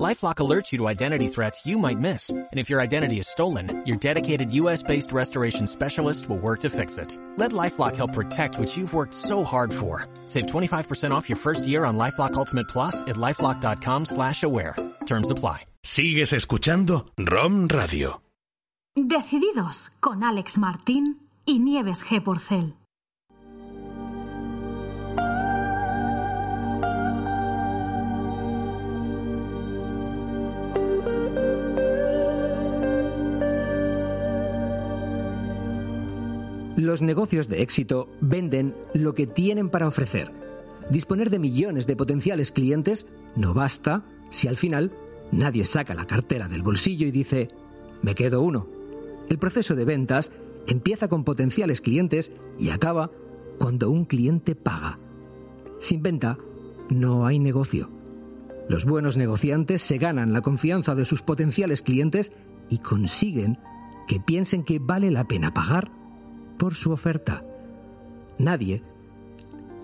LifeLock alerts you to identity threats you might miss. And if your identity is stolen, your dedicated U.S.-based restoration specialist will work to fix it. Let LifeLock help protect what you've worked so hard for. Save 25% off your first year on LifeLock Ultimate Plus at LifeLock.com slash aware. Terms apply. Sigues escuchando ROM Radio. Decididos con Alex Martín y Nieves G. Porcel. Los negocios de éxito venden lo que tienen para ofrecer. Disponer de millones de potenciales clientes no basta si al final nadie saca la cartera del bolsillo y dice, me quedo uno. El proceso de ventas empieza con potenciales clientes y acaba cuando un cliente paga. Sin venta no hay negocio. Los buenos negociantes se ganan la confianza de sus potenciales clientes y consiguen que piensen que vale la pena pagar por su oferta. Nadie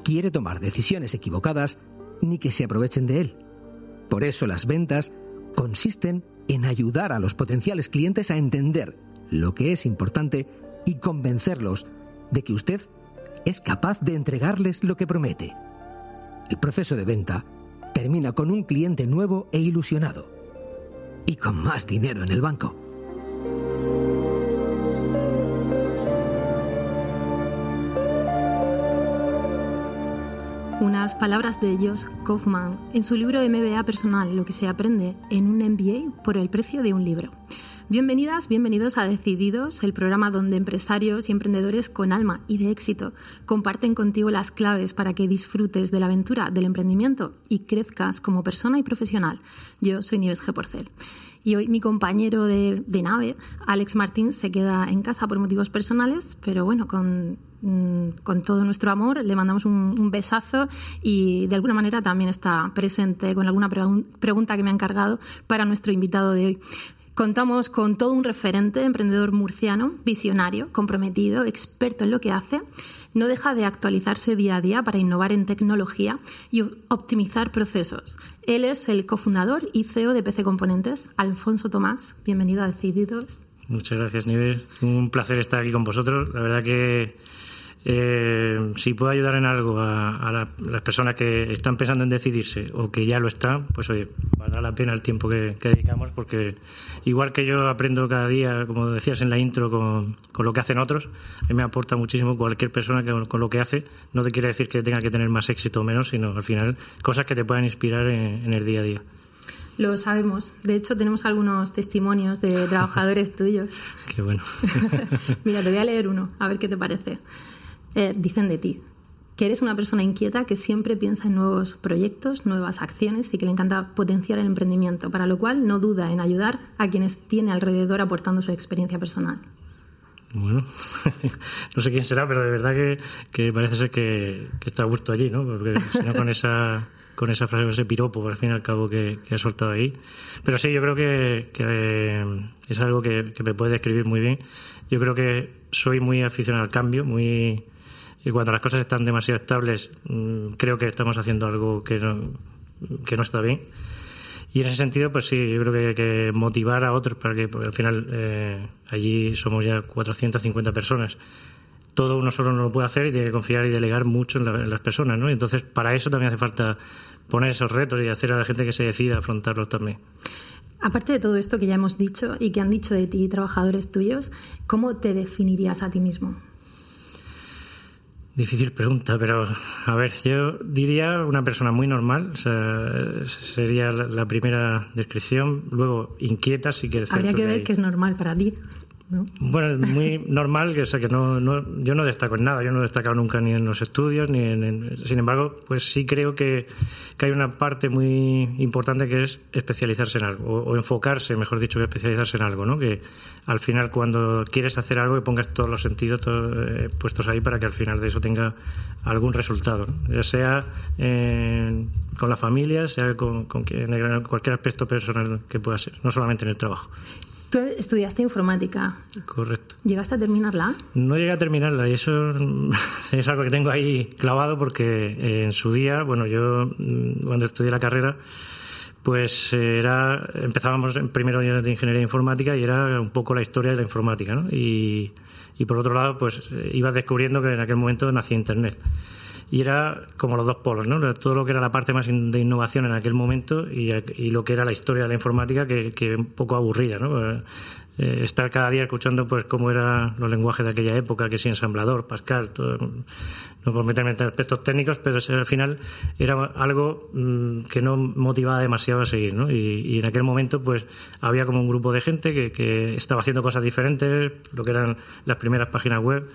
quiere tomar decisiones equivocadas ni que se aprovechen de él. Por eso las ventas consisten en ayudar a los potenciales clientes a entender lo que es importante y convencerlos de que usted es capaz de entregarles lo que promete. El proceso de venta termina con un cliente nuevo e ilusionado y con más dinero en el banco. Unas palabras de Josh Kaufman en su libro MBA personal, lo que se aprende en un MBA por el precio de un libro. Bienvenidas, bienvenidos a Decididos, el programa donde empresarios y emprendedores con alma y de éxito comparten contigo las claves para que disfrutes de la aventura del emprendimiento y crezcas como persona y profesional. Yo soy Nieves G. Porcel. Y hoy mi compañero de, de, nave, Alex Martín, se queda en casa por motivos personales, pero bueno, con, con todo nuestro amor le mandamos un, besazo y de alguna manera también está presente con alguna pregun pregunta que me ha encargado para nuestro invitado de hoy. Contamos con todo un referente, emprendedor murciano, visionario, comprometido, experto en lo que hace. No deja de actualizarse día a día para innovar en tecnología y optimizar procesos. Él es el cofundador y CEO de PC Componentes, Alfonso Tomás. Bienvenido a Decididos. Muchas gracias, Nivel. Un placer estar aquí con vosotros. La verdad que eh, si puedo ayudar en algo a, a la, las personas que están pensando en decidirse o que ya lo están, pues oye, valdrá la pena el tiempo que, que, dedicamos porque igual que yo aprendo cada día, como decías en la intro, con, con lo que hacen otros, a mí me aporta muchísimo cualquier persona que con lo que hace. No te quiere decir que tenga que tener más éxito o menos, sino al final cosas que te puedan inspirar en, en el día a día. Lo sabemos. De hecho, tenemos algunos testimonios de trabajadores tuyos. Qué bueno. Mira, te voy a leer uno, a ver qué te parece eh, dicen de ti que eres una persona inquieta que siempre piensa en nuevos proyectos, nuevas acciones y que le encanta potenciar el emprendimiento, para lo cual no duda en ayudar a quienes tiene alrededor aportando su experiencia personal. Bueno, no sé quién será, pero de verdad que, que parece ser que, que, está a gusto allí, ¿no? Porque si no con esa, con esa frase, ese piropo, al fin y al cabo, que, que ha soltado ahí. Pero sí, yo creo que, que es algo que me puede describir muy bien. Yo creo que soy muy aficionado al cambio, muy y cuando las cosas están demasiado estables, mm, creo que estamos haciendo algo que no, que no está bien. Y en ese sentido, pues sí, yo creo que hay que motivar a otros para que, porque al final eh, allí somos ya 450 personas. Todo uno solo no lo puede hacer y tiene que confiar y delegar mucho en, la, en las personas, ¿no? Entonces, para eso también hace falta poner esos retos y hacer a la gente que se decida afrontarlos también. Aparte de todo esto que ya hemos dicho y que han dicho de ti trabajadores tuyos, ¿cómo te definirías a ti mismo? Difícil pregunta, pero a ver, yo diría una persona muy normal, o sea, sería la, la primera descripción. Luego, inquieta, si quieres. Habría que ver que es normal para ti. Bueno, es muy normal, que, sea, que no, yo no destaco en nada, yo no he destacado nunca ni en los estudios, ni en, sin embargo, pues sí creo que, hay una parte muy importante que es especializarse en algo, o, enfocarse, mejor dicho, que especializarse en algo, ¿no? Que al final cuando quieres hacer algo, que pongas todos los sentidos eh, puestos ahí para que al final de eso tenga algún resultado, ya sea con la familia, sea con, con en cualquier aspecto personal que pueda ser, no solamente en el trabajo. Tú estudiaste informática. Correcto. ¿Llegaste a terminarla? No llegué a terminarla y eso es algo que tengo ahí clavado porque en su día, bueno, yo mm, cuando estudié la carrera, pues era empezábamos en primero año de ingeniería informática y era un poco la historia de la informática, ¿no? Y, y por otro lado, pues ibas descubriendo que en aquel momento nacía Internet y era como los dos polos, ¿no? Todo lo que era la parte más de innovación en aquel momento y, lo que era la historia de la informática que, que un poco aburrida, ¿no? Eh, estar cada día escuchando pues cómo eran los lenguajes de aquella época, que sí, ensamblador, Pascal, todo, no por meterme en aspectos técnicos, pero al final era algo mm, que no motivaba demasiado a seguir, ¿no? Y, y, en aquel momento pues había como un grupo de gente que, que estaba haciendo cosas diferentes, lo que eran las primeras páginas web,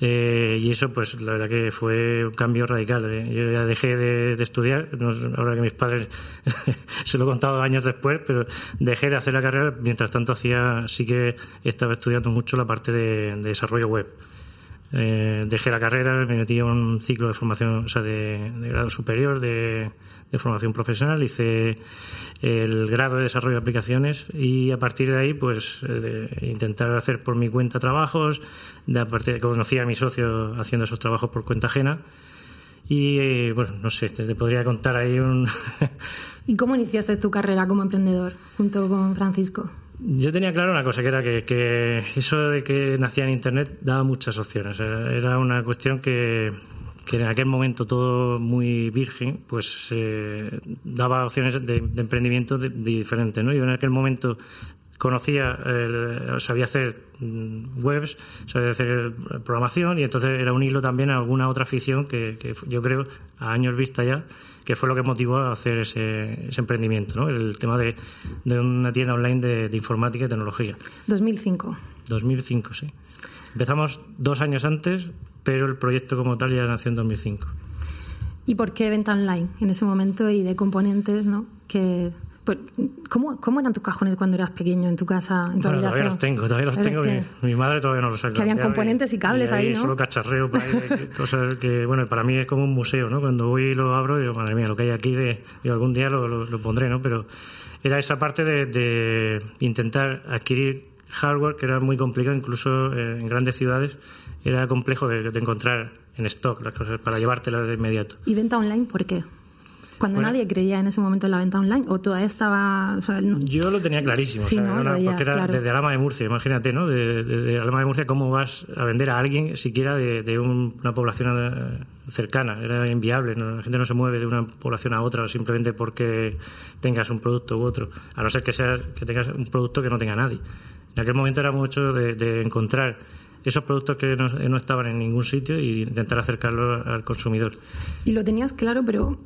eh, y eso, pues la verdad que fue un cambio radical. ¿eh? Yo ya dejé de, estudiar, ahora que mis padres se lo he contado años después, pero dejé de hacer la carrera. Mientras tanto, hacía sí que estaba estudiando mucho la parte de, desarrollo web. Eh, dejé la carrera, me metí en un ciclo de formación, o sea, de grado superior, de, de formación profesional, hice el grado de desarrollo de aplicaciones y a partir de ahí, pues eh, intentar hacer por mi cuenta trabajos, de a partir de conocí a mi socio haciendo esos trabajos por cuenta ajena y eh, bueno, no sé, te, podría contar ahí un... ¿Y cómo iniciaste tu carrera como emprendedor junto con Francisco? Yo tenía claro una cosa, que era que, que, eso de que nacía en Internet daba muchas opciones. Era una cuestión que, que en aquel momento todo muy virgen, pues eh, daba opciones de, emprendimiento diferentes, ¿no? Yo en aquel momento conocía, sabía hacer mm, webs, sabía hacer programación y entonces era un hilo también a alguna otra afición que, yo creo, a años vista ya, que fue lo que motivó a hacer ese, emprendimiento, ¿no? El tema de, una tienda online de, de informática y tecnología. 2005. 2005, sí. Empezamos dos años antes, pero el proyecto como tal ya nació en 2005. ¿Y por qué venta online en ese momento y de componentes, no? Que ¿Cómo, ¿Cómo, eran tus cajones cuando eras pequeño en tu casa? En tu bueno, todavía los tengo, todavía los tengo. Mi, madre todavía no los saca. Que habían componentes y cables ahí, ¿no? Solo cacharreo, cosas que, bueno, para mí es como un museo, ¿no? Cuando voy y lo abro, digo, madre mía, lo que hay aquí, de, algún día lo, lo, pondré, ¿no? Pero era esa parte de, de intentar adquirir hardware que era muy complicado, incluso eh, en grandes ciudades era complejo de, encontrar en stock las cosas para llevártelas de inmediato. ¿Y venta online por qué? Cuando nadie creía en ese momento en la venta online o todavía estaba... Yo lo tenía clarísimo, porque era desde Alama de Murcia, imagínate, ¿no? Desde Alama de Murcia, ¿cómo vas a vender a alguien siquiera de, una población eh, cercana? Era inviable, la gente no se mueve de una población a otra simplemente porque tengas un producto u otro, a no ser que, sea, que tengas un producto que no tenga nadie. En aquel momento era mucho de, encontrar esos productos que no, estaban en ningún sitio y intentar acercarlos al consumidor. Y lo tenías claro, pero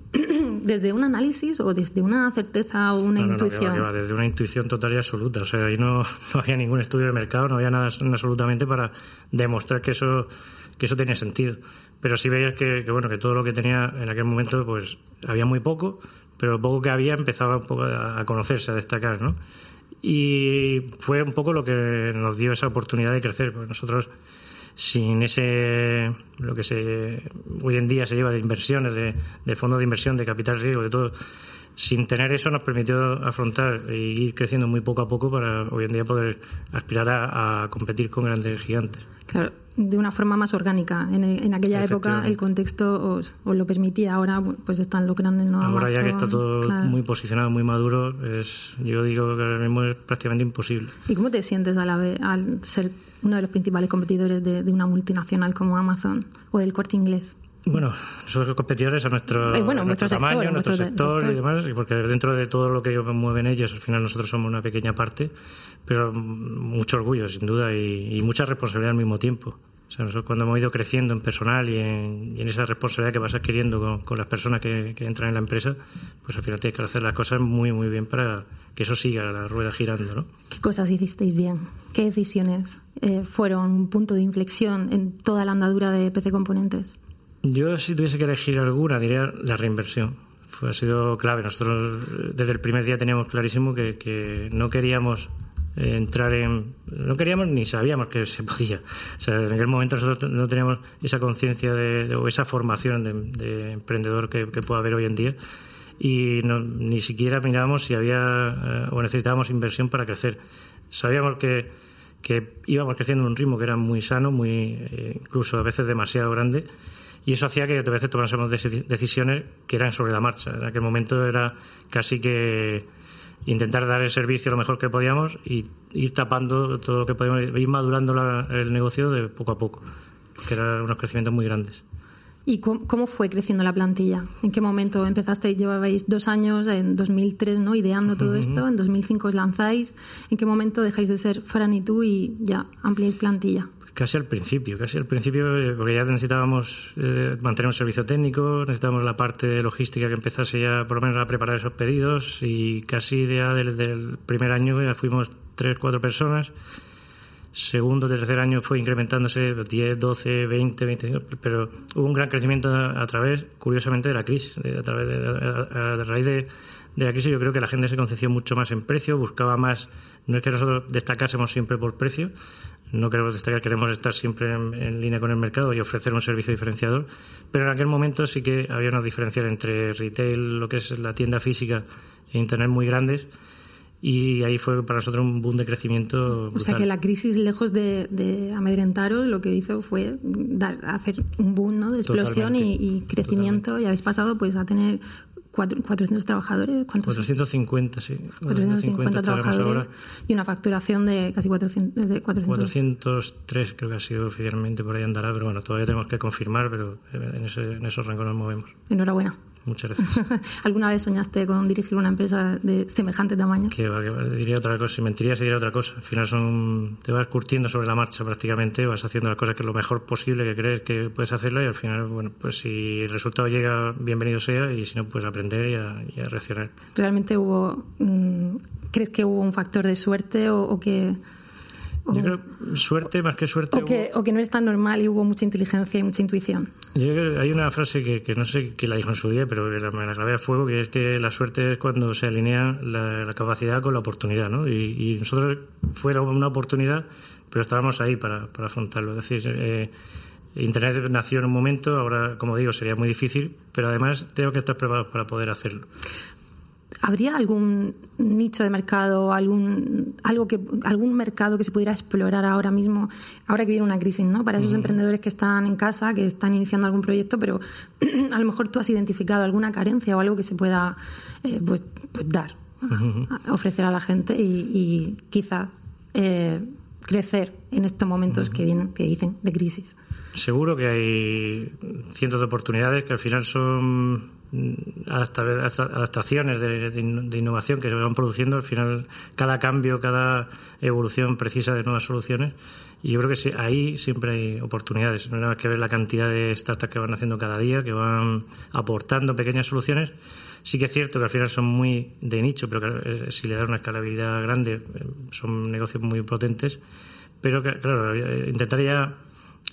desde un análisis o desde una certeza o una intuición. No, desde una intuición total y absoluta. O sea, ahí no, había ningún estudio de mercado, no había nada absolutamente para demostrar que eso, que eso tenía sentido. Pero sí veías que, que, bueno, que todo lo que tenía en aquel momento, pues había muy poco, pero lo poco que había empezaba un poco a conocerse, a destacar, ¿no? y fue un poco lo que nos dio esa oportunidad de crecer, porque nosotros sin ese lo que se hoy en día se lleva de inversiones, de, de fondos de inversión, de capital riesgo, de todo, sin tener eso nos permitió afrontar e ir creciendo muy poco a poco para hoy en día poder aspirar a, competir con grandes gigantes. De una forma más orgánica. En, aquella época el contexto os, lo permitía, ahora pues están los grandes no Ahora ya que está todo muy posicionado, muy maduro, es, yo digo que ahora mismo es prácticamente imposible. ¿Y cómo te sientes a la vez, al ser uno de los principales competidores de, de una multinacional como Amazon o del corte inglés? Bueno, somos competidores a nuestro, eh, nuestro tamaño, nuestro, sector, y demás, porque dentro de todo lo que mueven ellos, al final nosotros somos una pequeña parte, pero mucho orgullo, sin duda, y, mucha responsabilidad al mismo tiempo. O sea, nosotros cuando hemos ido creciendo en personal y en, esa responsabilidad que vas adquiriendo con, las personas que, entran en la empresa, pues al final tienes que hacer las cosas muy, muy bien para que eso siga la rueda girando, ¿no? ¿Qué cosas hicisteis bien? ¿Qué decisiones eh, fueron un punto de inflexión en toda la andadura de PC Componentes? Yo, si tuviese que elegir alguna, diría la reinversión. Fue, ha sido clave. Nosotros desde el primer día teníamos clarísimo que, que no queríamos eh, entrar en. No queríamos ni sabíamos que se podía. O sea, en aquel momento nosotros no teníamos esa conciencia de, o esa formación de, emprendedor que, que, pueda haber hoy en día y ni siquiera mirábamos si había eh, o necesitábamos inversión para crecer. Sabíamos que, que íbamos creciendo en un ritmo que era muy sano, muy eh, incluso a veces demasiado grande. Y eso hacía que a veces tomásemos decisiones que eran sobre la marcha. En aquel momento era casi que intentar dar el servicio lo mejor que podíamos y ir tapando todo lo que podíamos, ir madurando el negocio de poco a poco, que eran unos crecimientos muy grandes. ¿Y cómo, fue creciendo la plantilla? ¿En qué momento empezaste? Llevabais dos años, en 2003, ¿no? Ideando todo esto, en 2005 os lanzáis. ¿En qué momento dejáis de ser Fran y tú y ya ampliáis plantilla? Casi al principio, casi al principio, eh, porque ya necesitábamos eh, mantener un servicio técnico, necesitábamos la parte logística que empezase ya por lo menos a preparar esos pedidos y casi ya desde el primer año ya fuimos tres, cuatro personas. Segundo, tercer año fue incrementándose 10, 12, 20, 25, pero hubo un gran crecimiento a, través, curiosamente, de la crisis. a, través de, a, raíz de, de la crisis yo creo que la gente se concentró mucho más en precio, buscaba más, no es que nosotros destacásemos siempre por precio, no queremos destacar, queremos estar siempre en, línea con el mercado y ofrecer un servicio diferenciador, pero en aquel momento sí que había una diferencia entre retail, lo que es la tienda física e Internet muy grandes y ahí fue para nosotros un boom de crecimiento. O sea que la crisis, lejos de, amedrentaros, lo que hizo fue dar, hacer un boom ¿no? de explosión y, crecimiento y habéis pasado pues a tener 400 trabajadores. ¿cuántos? 450, sí. 450, trabajadores y una facturación de casi 400, de 403 creo que ha sido oficialmente, por ahí andará, pero bueno, todavía tenemos que confirmar, pero en, ese, en esos rangos nos movemos. Enhorabuena. Muchas gracias. ¿Alguna vez soñaste con dirigir una empresa de semejante tamaño? Que, diría otra cosa. Si mentiría, diría otra cosa. Al final son, te vas curtiendo sobre la marcha prácticamente, vas haciendo las cosas que es lo mejor posible que crees que puedes hacerla y al final, bueno, pues si el resultado llega, bienvenido sea y si no, pues aprender y a, reaccionar. ¿Realmente hubo, mm, crees que hubo un factor de suerte o que yo creo suerte más que suerte. O que, o que, no es tan normal y hubo mucha inteligencia y mucha intuición. Yo creo que hay una frase que, que no sé quién la dijo en su día, pero que la, me la grabé a fuego, que es que la suerte es cuando se alinea la, capacidad con la oportunidad, ¿no? Y, nosotros fuera una oportunidad, pero estábamos ahí para, para afrontarlo. Es decir, eh, Internet nació en un momento, ahora, como digo, sería muy difícil, pero además tengo que estar preparado para poder hacerlo. ¿Habría algún nicho de mercado, algún, algo que, algún mercado que se pudiera explorar ahora mismo, ahora que viene una crisis, ¿no? Para esos emprendedores que están en casa, que están iniciando algún proyecto, pero a lo mejor tú has identificado alguna carencia o algo que se pueda eh, pues, pues, dar, ofrecer a la gente y, quizás eh, crecer en estos momentos que vienen, que dicen, de crisis. Seguro que hay cientos de oportunidades que al final son adaptaciones de, innovación que se van produciendo. Al final, cada cambio, cada evolución precisa de nuevas soluciones. Y yo creo que ahí siempre hay oportunidades. No hay que ver la cantidad de startups que van haciendo cada día, que van aportando pequeñas soluciones. Sí que es cierto que al final son muy de nicho, pero que si le dan una escalabilidad grande, eh, son negocios muy potentes. Pero, claro, eh, intentaría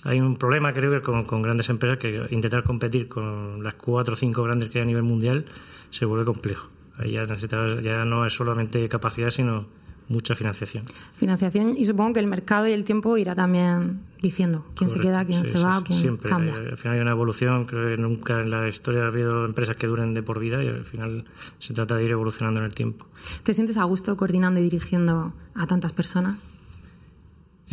hay un problema, creo que con, grandes empresas que intentar competir con las cuatro o cinco grandes que hay a nivel mundial se vuelve complejo. Ahí ya, ya no es solamente capacidad, sino mucha financiación. Financiación y supongo que el mercado y el tiempo irá también diciendo quién se queda, quién se va, quién siempre. cambia. Al final hay una evolución, creo que nunca en la historia ha habido empresas que duren de por vida y al final se trata de ir evolucionando en el tiempo. ¿Te sientes a gusto coordinando y dirigiendo a tantas personas?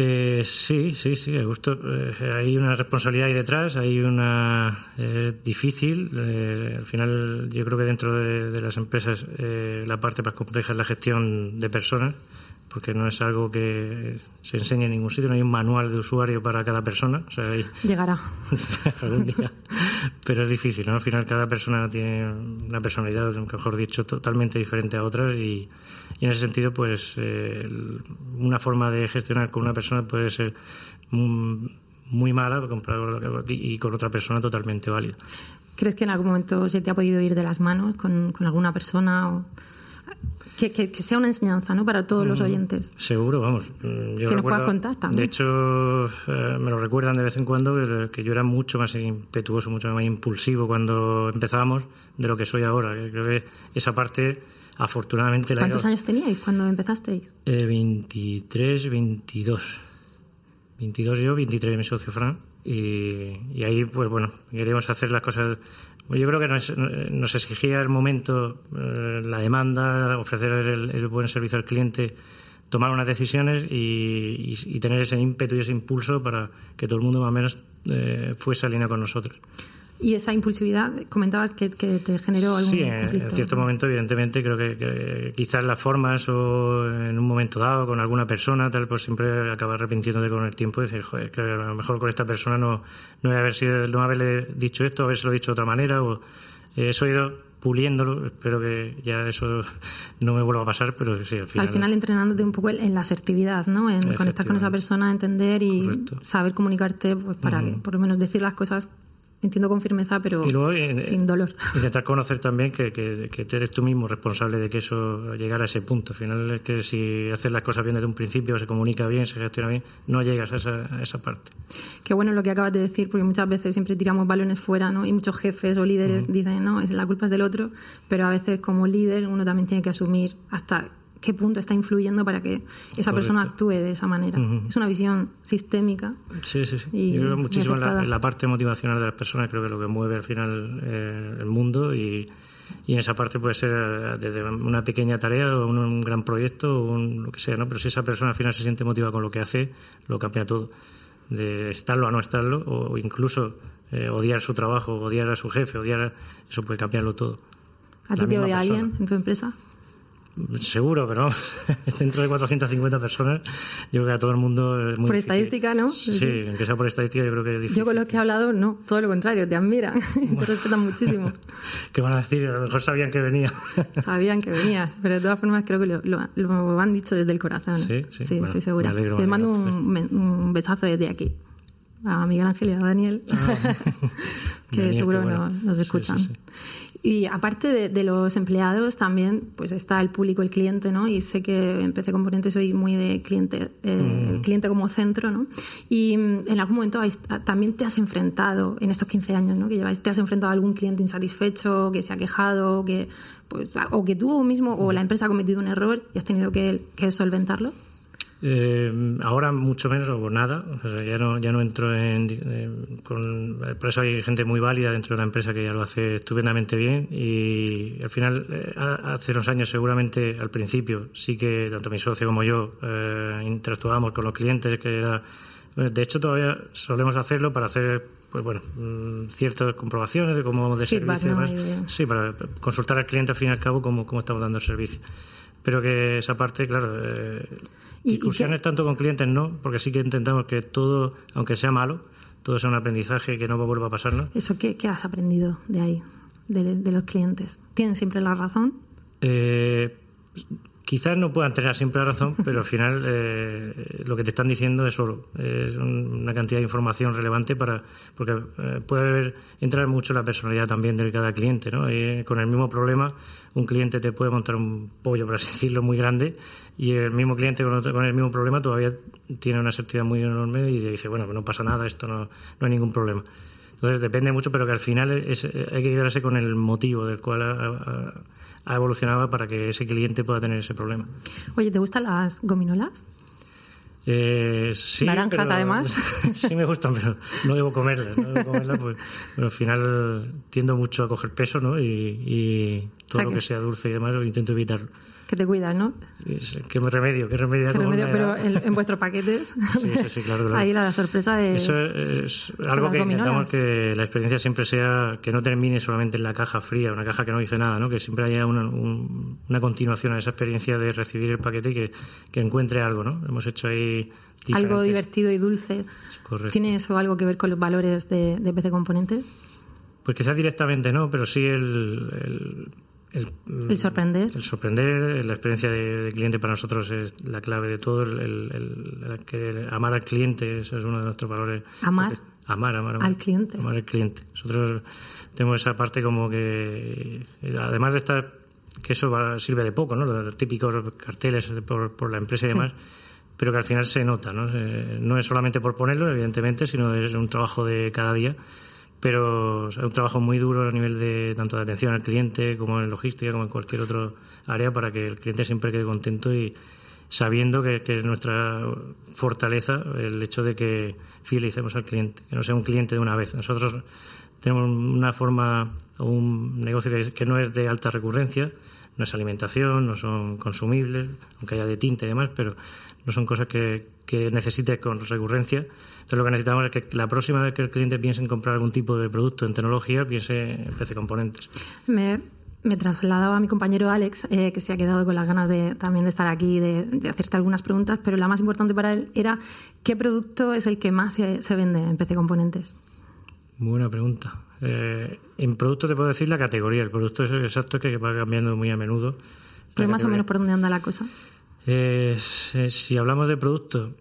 Eh, sí, sí, sí, me gusto. Eh, hay una responsabilidad ahí detrás, hay una eh, difícil. Eh, al final, yo creo que dentro de, las empresas la parte más compleja es la gestión de personas, porque no es algo que se enseñe en ningún sitio, no hay un manual de usuario para cada persona. Llegará. algún día. Pero es difícil, ¿no? Al final, cada persona tiene una personalidad, mejor dicho, totalmente diferente a otras y y en ese sentido, pues eh, una forma de gestionar con una persona puede ser muy, muy mala y con otra persona totalmente válida. ¿Crees que en algún momento se te ha podido ir de las manos con, con alguna persona? O... Que, que, sea una enseñanza ¿no? para todos los mm, oyentes. Seguro, vamos. Yo que nos puedas contar también. De hecho, eh, me lo recuerdan de vez en cuando que, yo era mucho más impetuoso, mucho más impulsivo cuando empezábamos de lo que soy ahora. Creo que esa parte, afortunadamente... ¿Cuántos años teníais cuando empezasteis? Eh, 23, 22. 22 yo, 23 mi socio Fran. Y, ahí, pues bueno, queríamos hacer las cosas. Yo creo que nos, exigía el momento, eh, la demanda, ofrecer el, buen servicio al cliente, tomar unas decisiones y, tener ese ímpetu y ese impulso para que todo el mundo más o menos eh, fuese a línea con nosotros. Y esa impulsividad, comentabas que, te generó algún Sí, en cierto momento, evidentemente, creo que, quizás las formas o en un momento dado con alguna persona, tal, pues siempre acabas arrepintiéndote con el tiempo y decir, joder, que a lo mejor con esta persona no, no haber sido, no haberle dicho esto, haberse dicho de otra manera, o eh, eso he ido puliéndolo, espero que ya eso no me vuelva a pasar, pero sí, al final... Al final entrenándote un poco en la asertividad, ¿no? En conectar con esa persona, entender y saber comunicarte pues para que, por lo menos decir las cosas entiendo con firmeza, pero eh, sin dolor. Intentar conocer también que, que, que, eres tú mismo responsable de que eso llegara a ese punto. Al final es que si haces las cosas bien desde un principio, se comunica bien, se gestiona bien, no llegas a esa, esa parte. Qué bueno lo que acabas de decir, porque muchas veces siempre tiramos balones fuera, ¿no? Y muchos jefes o líderes dicen, no, es la culpa es del otro, pero a veces como líder uno también tiene que asumir hasta qué punto está influyendo para que esa persona actúe de esa manera. Es una visión sistémica. Sí, sí, sí. Yo creo muchísimo en la, parte motivacional de las personas, creo que lo que mueve al final eh, el mundo y, y, en esa parte puede ser eh, desde una pequeña tarea o un, gran proyecto o lo que sea, ¿no? Pero si esa persona al final se siente motivada con lo que hace, lo cambia todo. De estarlo a no estarlo o incluso eh, odiar su trabajo, odiar a su jefe, odiar eso puede cambiarlo todo. ¿A ti te odia alguien en tu empresa? Seguro, pero dentro de 450 personas, yo creo que a todo el mundo es muy Por estadística, ¿no? Sí, aunque sea por estadística, yo creo que es difícil. Yo con los que he hablado, no, todo lo contrario, te admiran, te respetan muchísimo. ¿Qué van a decir? A lo mejor sabían que venía. sabían que venías, pero de todas formas creo que lo, lo, han dicho desde el corazón. Sí, sí, sí estoy segura. Les mando un, un, besazo desde aquí a Miguel Ángel y a Daniel, ah. que seguro nos escuchan. Y aparte de, los empleados, también pues está el público, el cliente, ¿no? Y sé que en PC Componentes soy muy de cliente, eh, el mm. cliente como centro, ¿no? Y mm, en algún momento también te has enfrentado, en estos 15 años, ¿no? Que lleváis, te has enfrentado a algún cliente insatisfecho, que se ha quejado, que, pues, o que tú mismo o la empresa ha cometido un error y has tenido que, que solventarlo. Eh, ahora mucho menos o nada, ya no ya no entro en, con, por eso hay gente muy válida dentro de la empresa que ya lo hace estupendamente bien y al final eh, hace unos años seguramente al principio sí que tanto mi socio como yo eh, interactuábamos con los clientes que era de hecho todavía solemos hacerlo para hacer pues bueno mm, ciertas comprobaciones de cómo vamos de servicio sí para consultar al cliente al fin y al cabo cómo, cómo estamos dando el servicio pero que esa parte claro eh, Discusiones tanto con clientes no, porque sí que intentamos que todo, aunque sea malo, todo sea un aprendizaje que no vuelva a pasarnos. ¿Eso qué, qué has aprendido de ahí, de, los clientes? ¿Tienen siempre la razón? Eh, quizás no puedan tener siempre la razón, pero al final eh, lo que te están diciendo es solo es una cantidad de información relevante para porque eh, puede haber, entrar mucho la personalidad también de cada cliente, ¿no? Y con el mismo problema, un cliente te puede montar un pollo, por así decirlo, muy grande y el mismo cliente con, con el mismo problema todavía tiene una asertividad muy enorme y dice, bueno, no pasa nada, esto no, no hay ningún problema. Entonces depende mucho, pero que al final es, hay que quedarse con el motivo del cual ha evolucionado para que ese cliente pueda tener ese problema. Oye, ¿te gustan las gominolas? Eh, sí, Naranjas, además. Sí, me gustan, pero no debo comerlas. No debo comerlas porque al final tiendo mucho a coger peso, ¿no? Y, todo lo que sea dulce y demás lo intento evitarlo que te cuidas, ¿no? qué remedio, qué remedio. Qué remedio, pero en, vuestros paquetes. sí, sí, sí, claro, Ahí la sorpresa es. Eso es algo que intentamos que la experiencia siempre sea que no termine solamente en la caja fría, una caja que no dice nada, ¿no? Que siempre haya una, una continuación a esa experiencia de recibir el paquete y que, que encuentre algo, ¿no? Hemos hecho ahí. Algo divertido y dulce. Correcto. ¿Tiene eso algo que ver con los valores de, de PC Componentes? Pues quizás directamente no, pero sí el el, sorprender. El sorprender, la experiencia de, cliente para nosotros es la clave de todo. El, que amar al cliente, eso es uno de nuestros valores. Amar. amar, amar, Al cliente. Amar al cliente. Nosotros tenemos esa parte como que, además de estar, que eso sirve de poco, ¿no? Los típicos carteles por, la empresa y demás. pero que al final se nota, ¿no? No es solamente por ponerlo, evidentemente, sino es un trabajo de cada día pero es un trabajo muy duro a nivel de tanto de atención al cliente como en logística como en cualquier otro área para que el cliente siempre quede contento y sabiendo que, es nuestra fortaleza el hecho de que fidelicemos al cliente, que no sea un cliente de una vez. Nosotros tenemos una forma o un negocio que, no es de alta recurrencia, no es alimentación, no son consumibles, aunque haya de tinta y demás, pero no son cosas que, que necesite con recurrencia. Entonces lo que necesitamos es que la próxima vez que el cliente piense en comprar algún tipo de producto en tecnología, piense en PC Componentes. Me, me trasladaba a mi compañero Alex, eh, que se ha quedado con las ganas de también de estar aquí, de, de, hacerte algunas preguntas, pero la más importante para él era ¿qué producto es el que más se, vende en PC Componentes? Buena pregunta. Eh, en producto te puedo decir la categoría. El producto es exacto que va cambiando muy a menudo. Pero más o menos por dónde anda la cosa. Eh, si hablamos de producto,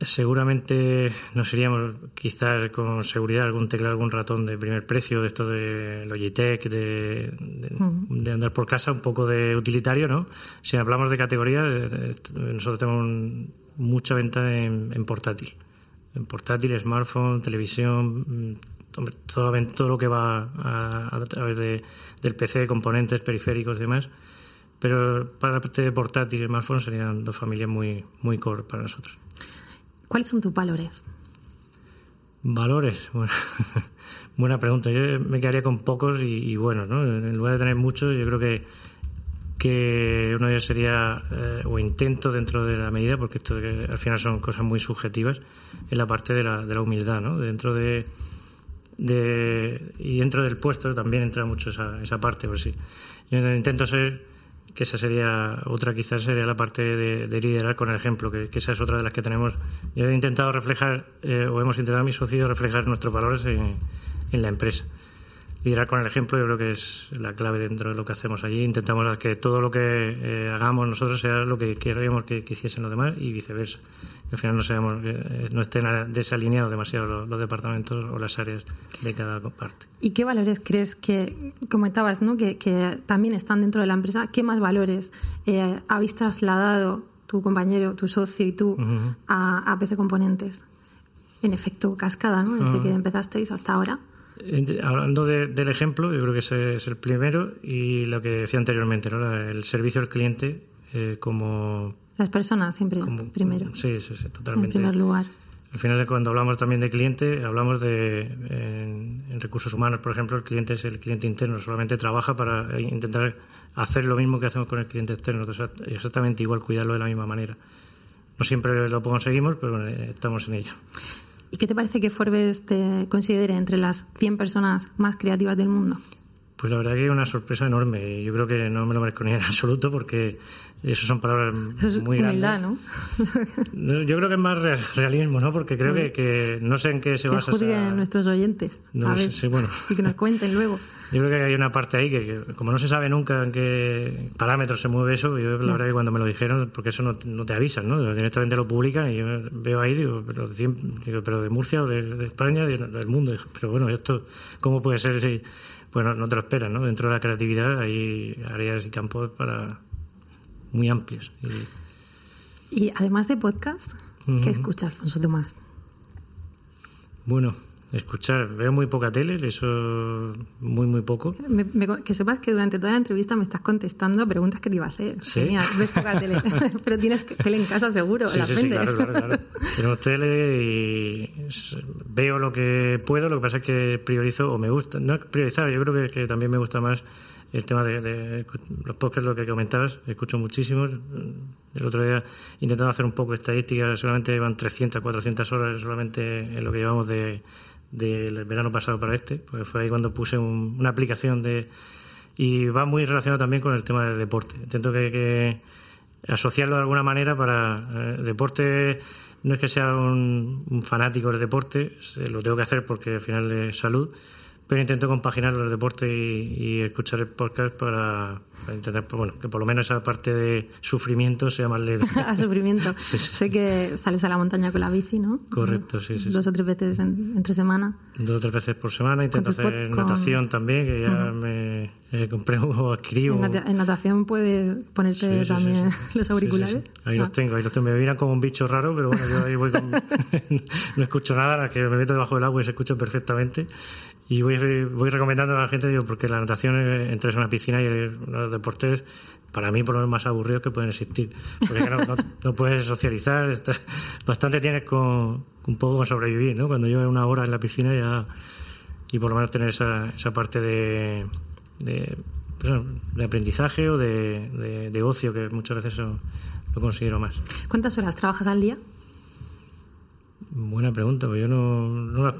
seguramente nos iríamos quizás con seguridad algún teclado, algún ratón de primer precio, de esto de Logitech, de, de, andar por casa, un poco de utilitario, ¿no? Si hablamos de categoría, eh, eh, nosotros tenemos mucha venta en, portátil. En portátil, smartphone, televisión, mm, todo, todo lo que va a, través del PC, componentes, periféricos y demás pero para la parte de portátil y smartphone serían dos familias muy, muy core para nosotros. ¿Cuáles son tus valores? Valores, bueno, buena pregunta. Yo me quedaría con pocos y, buenos, ¿no? En lugar de tener muchos, yo creo que que uno ellos sería eh, o intento dentro de la medida, porque esto al final son cosas muy subjetivas, en la parte de la, de la humildad, ¿no? Dentro de, de, y dentro del puesto también entra mucho esa, esa parte, por sí. Yo intento ser que esa sería otra, quizás sería la parte de, liderar con el ejemplo, que, esa es otra de las que tenemos. Yo he intentado reflejar, eh, o hemos intentado mis socios reflejar nuestros valores en, en la empresa liderar con el ejemplo yo creo que es la clave dentro de lo que hacemos allí. Intentamos que todo lo que eh, hagamos nosotros sea lo que queríamos que, hiciesen los demás y viceversa. al final no, seamos, eh, no estén desalineados demasiado los, departamentos o las áreas de cada parte. ¿Y qué valores crees que, comentabas, ¿no? que, también están dentro de la empresa? ¿Qué más valores eh, habéis trasladado tu compañero, tu socio y tú a, PC Componentes? En efecto, cascada, ¿no? Desde que empezasteis hasta ahora. Hablando del ejemplo, yo creo que ese es el primero y lo que decía anteriormente, ¿no? el servicio al cliente eh, como... Las personas siempre primero. Sí, sí, sí, totalmente. En primer lugar. Al final, cuando hablamos también de cliente, hablamos de en, recursos humanos, por ejemplo, el cliente es el cliente interno, solamente trabaja para intentar hacer lo mismo que hacemos con el cliente externo, exactamente igual, cuidarlo de la misma manera. No siempre lo conseguimos, pero estamos en ello. ¿Y qué te parece que Forbes te considere entre las 100 personas más creativas del mundo? Pues la verdad que es una sorpresa enorme. Yo creo que no me lo merezco ni en absoluto porque eso son palabras muy humildad, ¿no? Yo creo que es más realismo, ¿no? Porque creo que, no sé en qué se basa. Que juzguen nuestros oyentes. a ver, bueno. Y que nos cuenten luego. Yo creo que hay una parte ahí que, como no se sabe nunca en qué parámetros se mueve eso, yo la verdad que cuando me lo dijeron, porque eso no, te avisan, ¿no? Directamente lo publican y yo veo ahí, digo, pero de, pero de Murcia o de, España, del mundo. Pero bueno, esto, ¿cómo puede ser si.? Bueno, no te lo esperas, ¿no? Dentro de la creatividad hay áreas y campos para muy amplios. Y, además de podcast, ¿qué escucha Alfonso Tomás? Bueno, Escuchar, veo muy poca tele, eso muy, muy poco. que sepas que durante toda la entrevista me estás contestando a preguntas que te iba a hacer. Genial, ves poca tele. Pero tienes tele en casa seguro, sí, sí, claro, claro, claro. Tenemos tele y veo lo que puedo, lo que pasa es que priorizo o me gusta, no priorizar, yo creo que, también me gusta más el tema de, los podcasts, lo que comentabas, escucho muchísimos. El otro día intentando hacer un poco de estadística, solamente van 300, 400 horas solamente en lo que llevamos de del verano pasado para este, porque fue ahí cuando puse una aplicación de... Y va muy relacionado también con el tema del deporte. Intento que, asociarlo de alguna manera para... Eh, deporte no es que sea un, fanático del deporte, lo tengo que hacer porque al final es salud, pero intento compaginar los deportes y, escuchar el podcast para, intentar, pues, bueno, que por lo menos esa parte de sufrimiento sea más leve. a sufrimiento. Sé que sales a la montaña con la bici, ¿no? Correcto, sí, sí. Dos o tres veces entre semana. Dos o tres veces por semana. Intento hacer natación también, que ya me compré o adquirí. En, natación puedes ponerte también los auriculares. Ahí los ah. tengo, ahí los tengo. Me miran como un bicho raro, pero bueno, yo ahí voy con... no escucho nada, que me meto debajo del agua y se escucha perfectamente. Y voy, voy recomendando a la gente, digo, porque la natación entre una piscina y los deportes, para mí, por lo menos, más aburridos que pueden existir. Porque no, puedes socializar, bastante tienes con un poco con sobrevivir, ¿no? Cuando llevas una hora en la piscina ya. Y por lo menos tener esa, esa parte de, de, pues, de aprendizaje o de, de, ocio, que muchas veces lo considero más. ¿Cuántas horas trabajas al día? Buena pregunta, pues yo no, no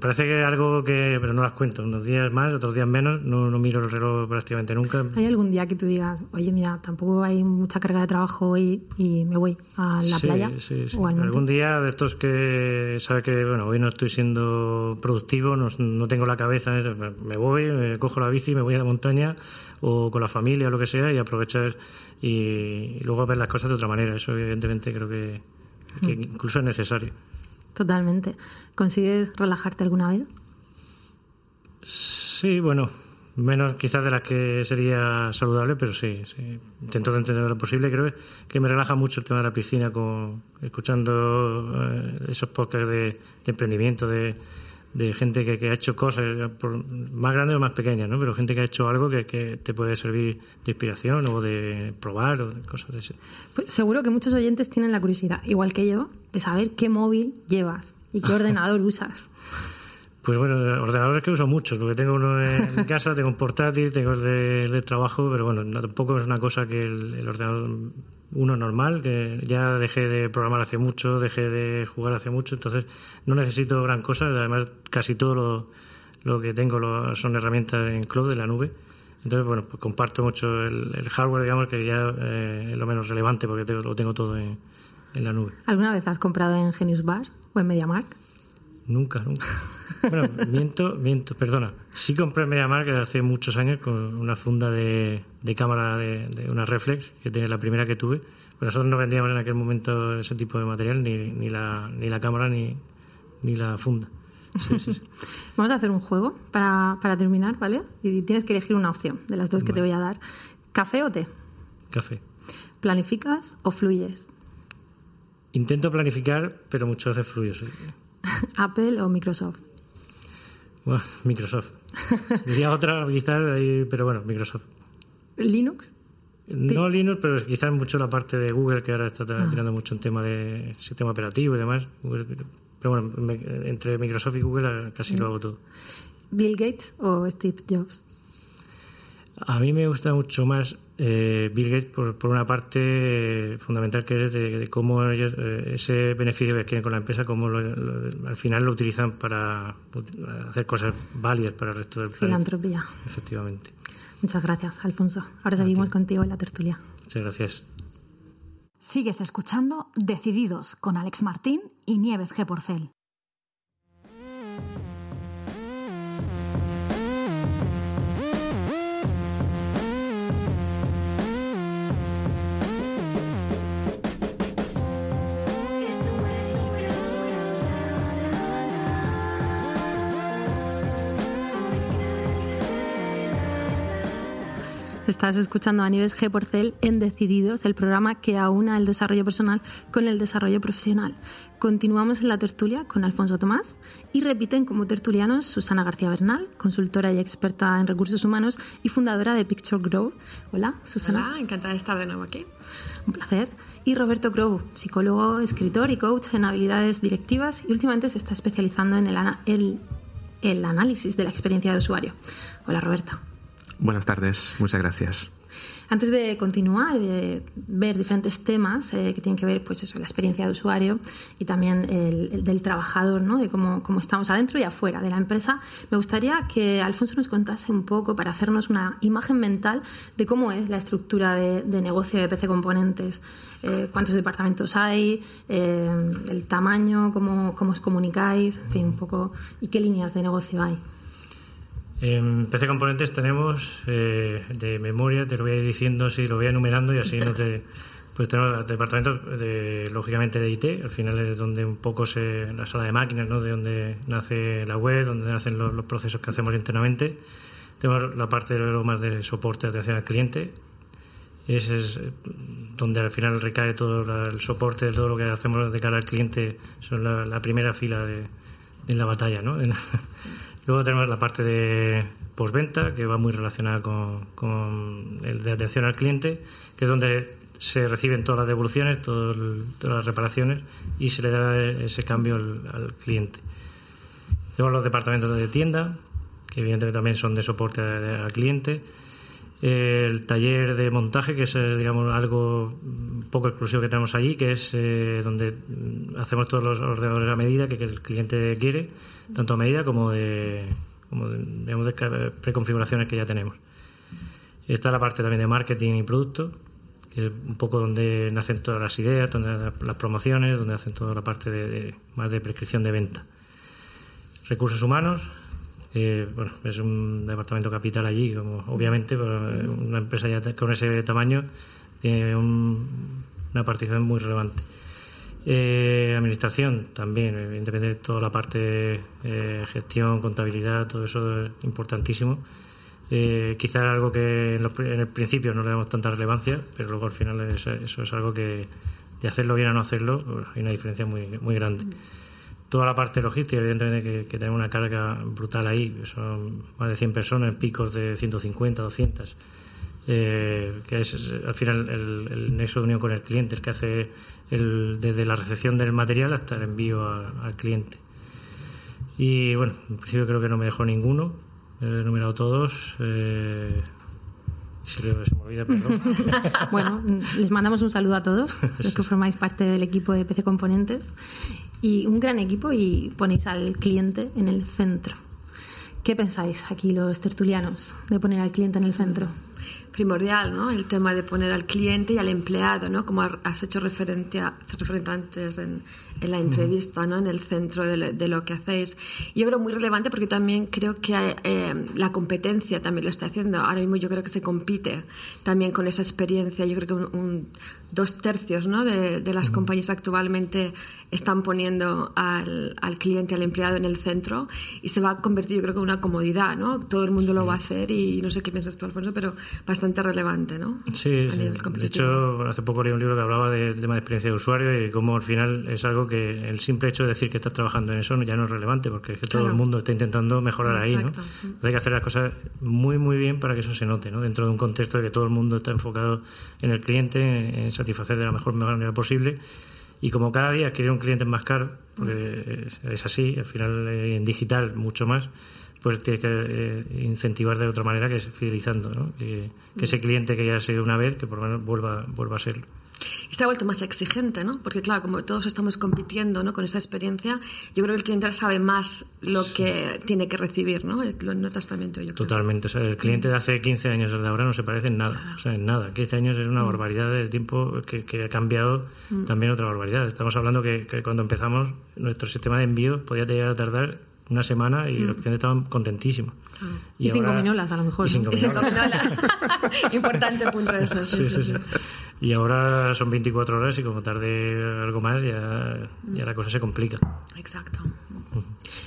parece que es algo que, pero no las cuento, unos días más, otros días menos, no, no miro el reloj prácticamente nunca. ¿Hay algún día que tú digas, oye, mira, tampoco hay mucha carga de trabajo hoy y me voy a la playa? Sí, sí. algún día de estos que sabe que, bueno, hoy no estoy siendo productivo, no, no tengo la cabeza, me voy, me cojo la bici, me voy a la montaña o con la familia o lo que sea y aprovechar y, y luego ver las cosas de otra manera. Eso evidentemente creo que, que incluso es necesario. Totalmente. ¿Consigues relajarte alguna vez? Sí, bueno, menos quizás de las que sería saludable, pero sí, sí. intento entender lo posible. Creo que me relaja mucho el tema de la piscina, con, escuchando eh, esos podcasts de, emprendimiento, de, gente que, ha hecho cosas, más grandes o más pequeñas, ¿no? pero gente que ha hecho algo que, que, te puede servir de inspiración o de probar o de cosas de ese. Pues seguro que muchos oyentes tienen la curiosidad, igual que yo, de saber qué móvil llevas y qué ordenador usas. Pues bueno, ordenadores que uso muchos, porque tengo uno en mi casa, tengo un portátil, tengo el de, trabajo, pero bueno, tampoco es una cosa que el, ordenador uno normal, que ya dejé de programar hace mucho, dejé de jugar hace mucho, entonces no necesito gran cosa, además casi todo lo, lo que tengo son herramientas en cloud, de la nube. Entonces, bueno, pues comparto mucho el, hardware, digamos, que ya eh, es lo menos relevante, porque lo tengo todo en, en la nube. ¿Alguna vez has comprado en Genius Bar o en MediaMark? Nunca, nunca. Bueno, miento, miento, perdona. Sí compré en MediaMark hace muchos años con una funda de, de cámara de, una reflex, que tenía la primera que tuve. Pero nosotros no vendíamos en aquel momento ese tipo de material, ni, ni, la, ni la cámara ni, ni la funda. Vamos a hacer un juego para, para, terminar, ¿vale? Y tienes que elegir una opción de las dos que te voy a dar. ¿Café o té? Café. ¿Planificas o fluyes? Intento planificar, pero muchas veces fluyo. ¿Apple o Microsoft? Bueno, Microsoft. Diría otra quizás, pero bueno, Microsoft. ¿Linux? No Linux, pero quizás mucho la parte de Google, que ahora está ah. tirando mucho en tema de sistema operativo y demás. pero bueno, entre Microsoft y Google casi lo hago todo. ¿Bill Gates o Steve Jobs? A mí me gusta mucho más eh, Bill Gates por, por, una parte fundamental que es de, cómo ellos, eh, ese beneficio que quieren con la empresa, cómo al final lo utilizan para hacer cosas válidas para el resto del Filantropía. Efectivamente. Muchas gracias, Alfonso. Ahora seguimos contigo en la tertulia. Muchas gracias. Sigues escuchando Decididos con Alex Martín y Nieves G. Porcel. Estás escuchando a Nieves G. Porcel en Decididos, el programa que aúna el desarrollo personal con el desarrollo profesional. Continuamos en la tertulia con Alfonso Tomás y repiten como tertulianos Susana García Bernal, consultora y experta en recursos humanos y fundadora de Picture Grow. Hola, Susana. Hola, encantada de estar de nuevo aquí. Un placer. Y Roberto Crow, psicólogo, escritor y coach en habilidades directivas y últimamente se está especializando en el, el análisis de la experiencia de usuario. Hola, Roberto. Buenas tardes, muchas gracias. Antes de continuar de ver diferentes temas eh, que tienen que ver, pues eso, la experiencia de usuario y también el, del trabajador, ¿no? de cómo, cómo, estamos adentro y afuera de la empresa, me gustaría que Alfonso nos contase un poco para hacernos una imagen mental de cómo es la estructura de, negocio de PC Componentes, eh, cuántos departamentos hay, eh, el tamaño, cómo, cómo os comunicáis, en fin, un poco, y qué líneas de negocio hay. En PC Componentes tenemos eh, de memoria, te lo voy a ir diciendo, si lo voy enumerando y así no te... Pues tenemos departamentos, de, lógicamente, de IT, al final es donde un poco se. la sala de máquinas, ¿no? De donde nace la web, donde nacen los, procesos que hacemos internamente. Tenemos la parte de lo más de soporte, de atención al cliente. Ese es eh, donde al final recae todo el soporte de todo lo que hacemos de cara al cliente. Son la, primera fila de, la batalla, ¿no? Luego tenemos la parte de postventa, que va muy relacionada con, con el de atención al cliente, que es donde se reciben todas las devoluciones, todas las reparaciones y se le da ese cambio al, cliente. Tenemos los departamentos de tienda, que evidentemente también son de soporte al cliente. El taller de montaje, que es digamos algo poco exclusivo que tenemos allí, que es eh, donde hacemos todos los ordenadores a medida que, el cliente quiere, tanto a medida como de, como de preconfiguraciones que ya tenemos. Está la parte también de marketing y producto, que es un poco donde nacen todas las ideas, donde las promociones, donde hacen toda la parte de, más de prescripción de venta. Recursos humanos, eh, bueno, es un departamento capital allí, como obviamente, pero una empresa ya con ese tamaño tiene una participación muy relevante. Eh, administración también, evidentemente toda la parte eh, gestión, contabilidad, todo eso es importantísimo eh, quizá algo que en, el principio no le damos tanta relevancia, pero luego al final eso es algo que de hacerlo bien a no hacerlo pues, hay una diferencia muy, muy grande. Toda la parte logística, evidentemente que, que tenemos una carga brutal ahí, son más de 100 personas, picos de 150, 200. Eh, que es al final el, el, nexo de unión con el cliente, el que hace el, desde la recepción del material hasta el envío al cliente. Y bueno, en principio creo que no me dejó ninguno. He enumerado todos. Eh, se me olvida, perdón. bueno, les mandamos un saludo a todos, los que formáis parte del equipo de PC Componentes. Y un gran equipo y ponéis al cliente en el centro. ¿Qué pensáis aquí los tertulianos de poner al cliente en el centro? primordial, ¿no? El tema de poner al cliente y al empleado, ¿no? Como has hecho referencia, referente antes en, en la entrevista, ¿no? En el centro de lo, que hacéis. Yo creo muy relevante porque también creo que eh, la competencia también lo está haciendo. Ahora mismo yo creo que se compite también con esa experiencia. Yo creo que un, dos tercios ¿no? de, de las compañías actualmente están poniendo al, al, cliente, al empleado en el centro y se va a convertir, yo creo que en una comodidad, ¿no? Todo el mundo lo va a hacer y no sé qué piensas tú, Alfonso, pero bastante relevante, ¿no? Sí, de hecho, hace poco leí un libro que hablaba del tema de experiencia de usuario y cómo al final es algo que el simple hecho de decir que estás trabajando en eso ya no es relevante porque es que todo el mundo está intentando mejorar ahí, ¿no? Hay que hacer las cosas muy, muy bien para que eso se note, ¿no? Dentro de un contexto de que todo el mundo está enfocado en el cliente, en satisfacer de la mejor manera posible y como cada día quiere un cliente más caro, porque es, así, al final eh, en digital mucho más, pues tiene que eh, incentivar de otra manera que es fidelizando, ¿no? que, ese cliente que ya ha sido una vez, que por lo menos vuelva, vuelva a serlo. Ha vuelto más exigente, ¿no? Porque claro, como todos estamos compitiendo ¿no? con esa experiencia, yo creo que el cliente sabe más lo que tiene que recibir, ¿no? Lo notas también tú, yo Totalmente. O sea, el cliente de hace 15 años al de ahora no se parece en nada. O sea, en nada. 15 años es una mm. barbaridad de tiempo que, ha cambiado mm. también otra barbaridad. Estamos hablando que, cuando empezamos, nuestro sistema de envío podía llegar a tardar una semana y mm. los clientes estaban contentísimos. Y, cinco minolas, a lo mejor. Y cinco, minolas. Importante punto de eso. sí, sí, sí. Y ahora son 24 horas y como tarde algo más ya, ya la cosa se complica. Exacto.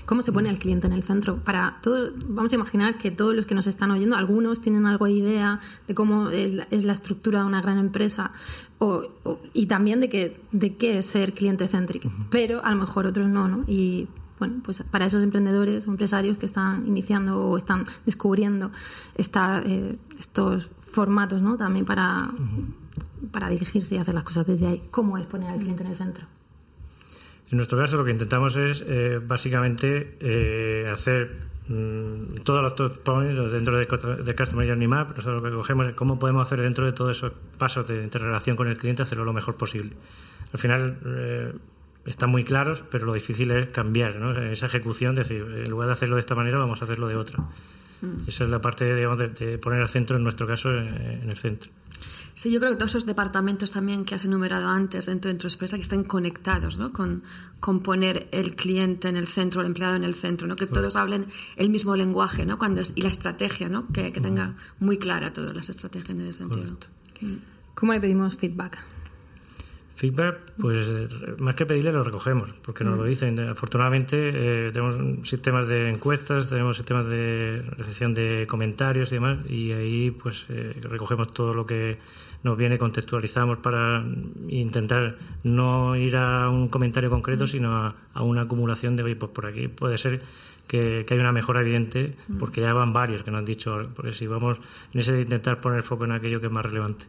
¿Cómo se pone el cliente en el centro? Para todo, vamos a imaginar que todos los que nos están oyendo, algunos tienen algo de idea de cómo es la, estructura de una gran empresa o, y también de, que, de qué es ser cliente céntrico, pero a lo mejor otros no, ¿no? Y bueno, pues para esos emprendedores o empresarios que están iniciando o están descubriendo esta, eh, estos formatos, ¿no? También para para dirigirse y hacer las cosas desde ahí. ¿Cómo es poner al cliente en el centro? En nuestro caso lo que intentamos es eh, básicamente eh, hacer mm, todos los top points dentro de, de Customer Journey Map. Nosotros lo que cogemos es cómo podemos hacer dentro de todos esos pasos de interrelación con el cliente, hacerlo lo mejor posible. Al final están muy claros, pero lo difícil es cambiar ¿no? esa ejecución, decir, en lugar de hacerlo de esta manera, vamos a hacerlo de otra. Mm. Esa es la parte digamos, de, poner al centro, en nuestro caso, en el centro. Sí, yo creo que todos esos departamentos también que has enumerado antes dentro de tu empresa que estén conectados, ¿no? Con, con, poner el cliente en el centro, el empleado en el centro, ¿no? Que todos hablen el mismo lenguaje, ¿no? Cuando y la estrategia, ¿no? Que, que tenga muy clara todas las estrategias en ese sentido. ¿Cómo le pedimos feedback? Feedback, pues eh, más que pedirle lo recogemos, porque nos lo mm. dicen. Afortunadamente eh, tenemos sistemas de encuestas, tenemos sistemas de recepción de comentarios y demás, y ahí pues eh, recogemos todo lo que nos viene, contextualizamos para intentar no ir a un comentario concreto, mm. sino a, una acumulación de, oye, pues por aquí puede ser que, que, hay una mejora evidente, mm. porque ya van varios que nos han dicho, porque si vamos en ese de intentar poner foco en aquello que es más relevante.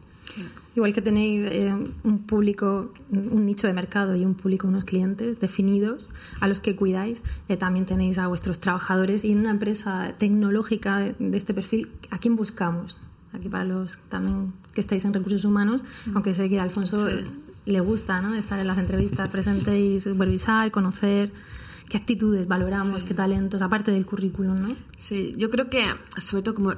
Igual que tenéis eh, un público, un nicho de mercado y un público, unos clientes definidos a los que cuidáis, eh, también tenéis a vuestros trabajadores y en una empresa tecnológica de, este perfil, ¿a quién buscamos? Aquí para los también que estáis en recursos humanos, mm. aunque sé que a Alfonso le gusta ¿no? estar en las entrevistas presente y supervisar, conocer qué actitudes valoramos, qué talentos, aparte del currículum, ¿no? Sí, yo creo que sobre todo como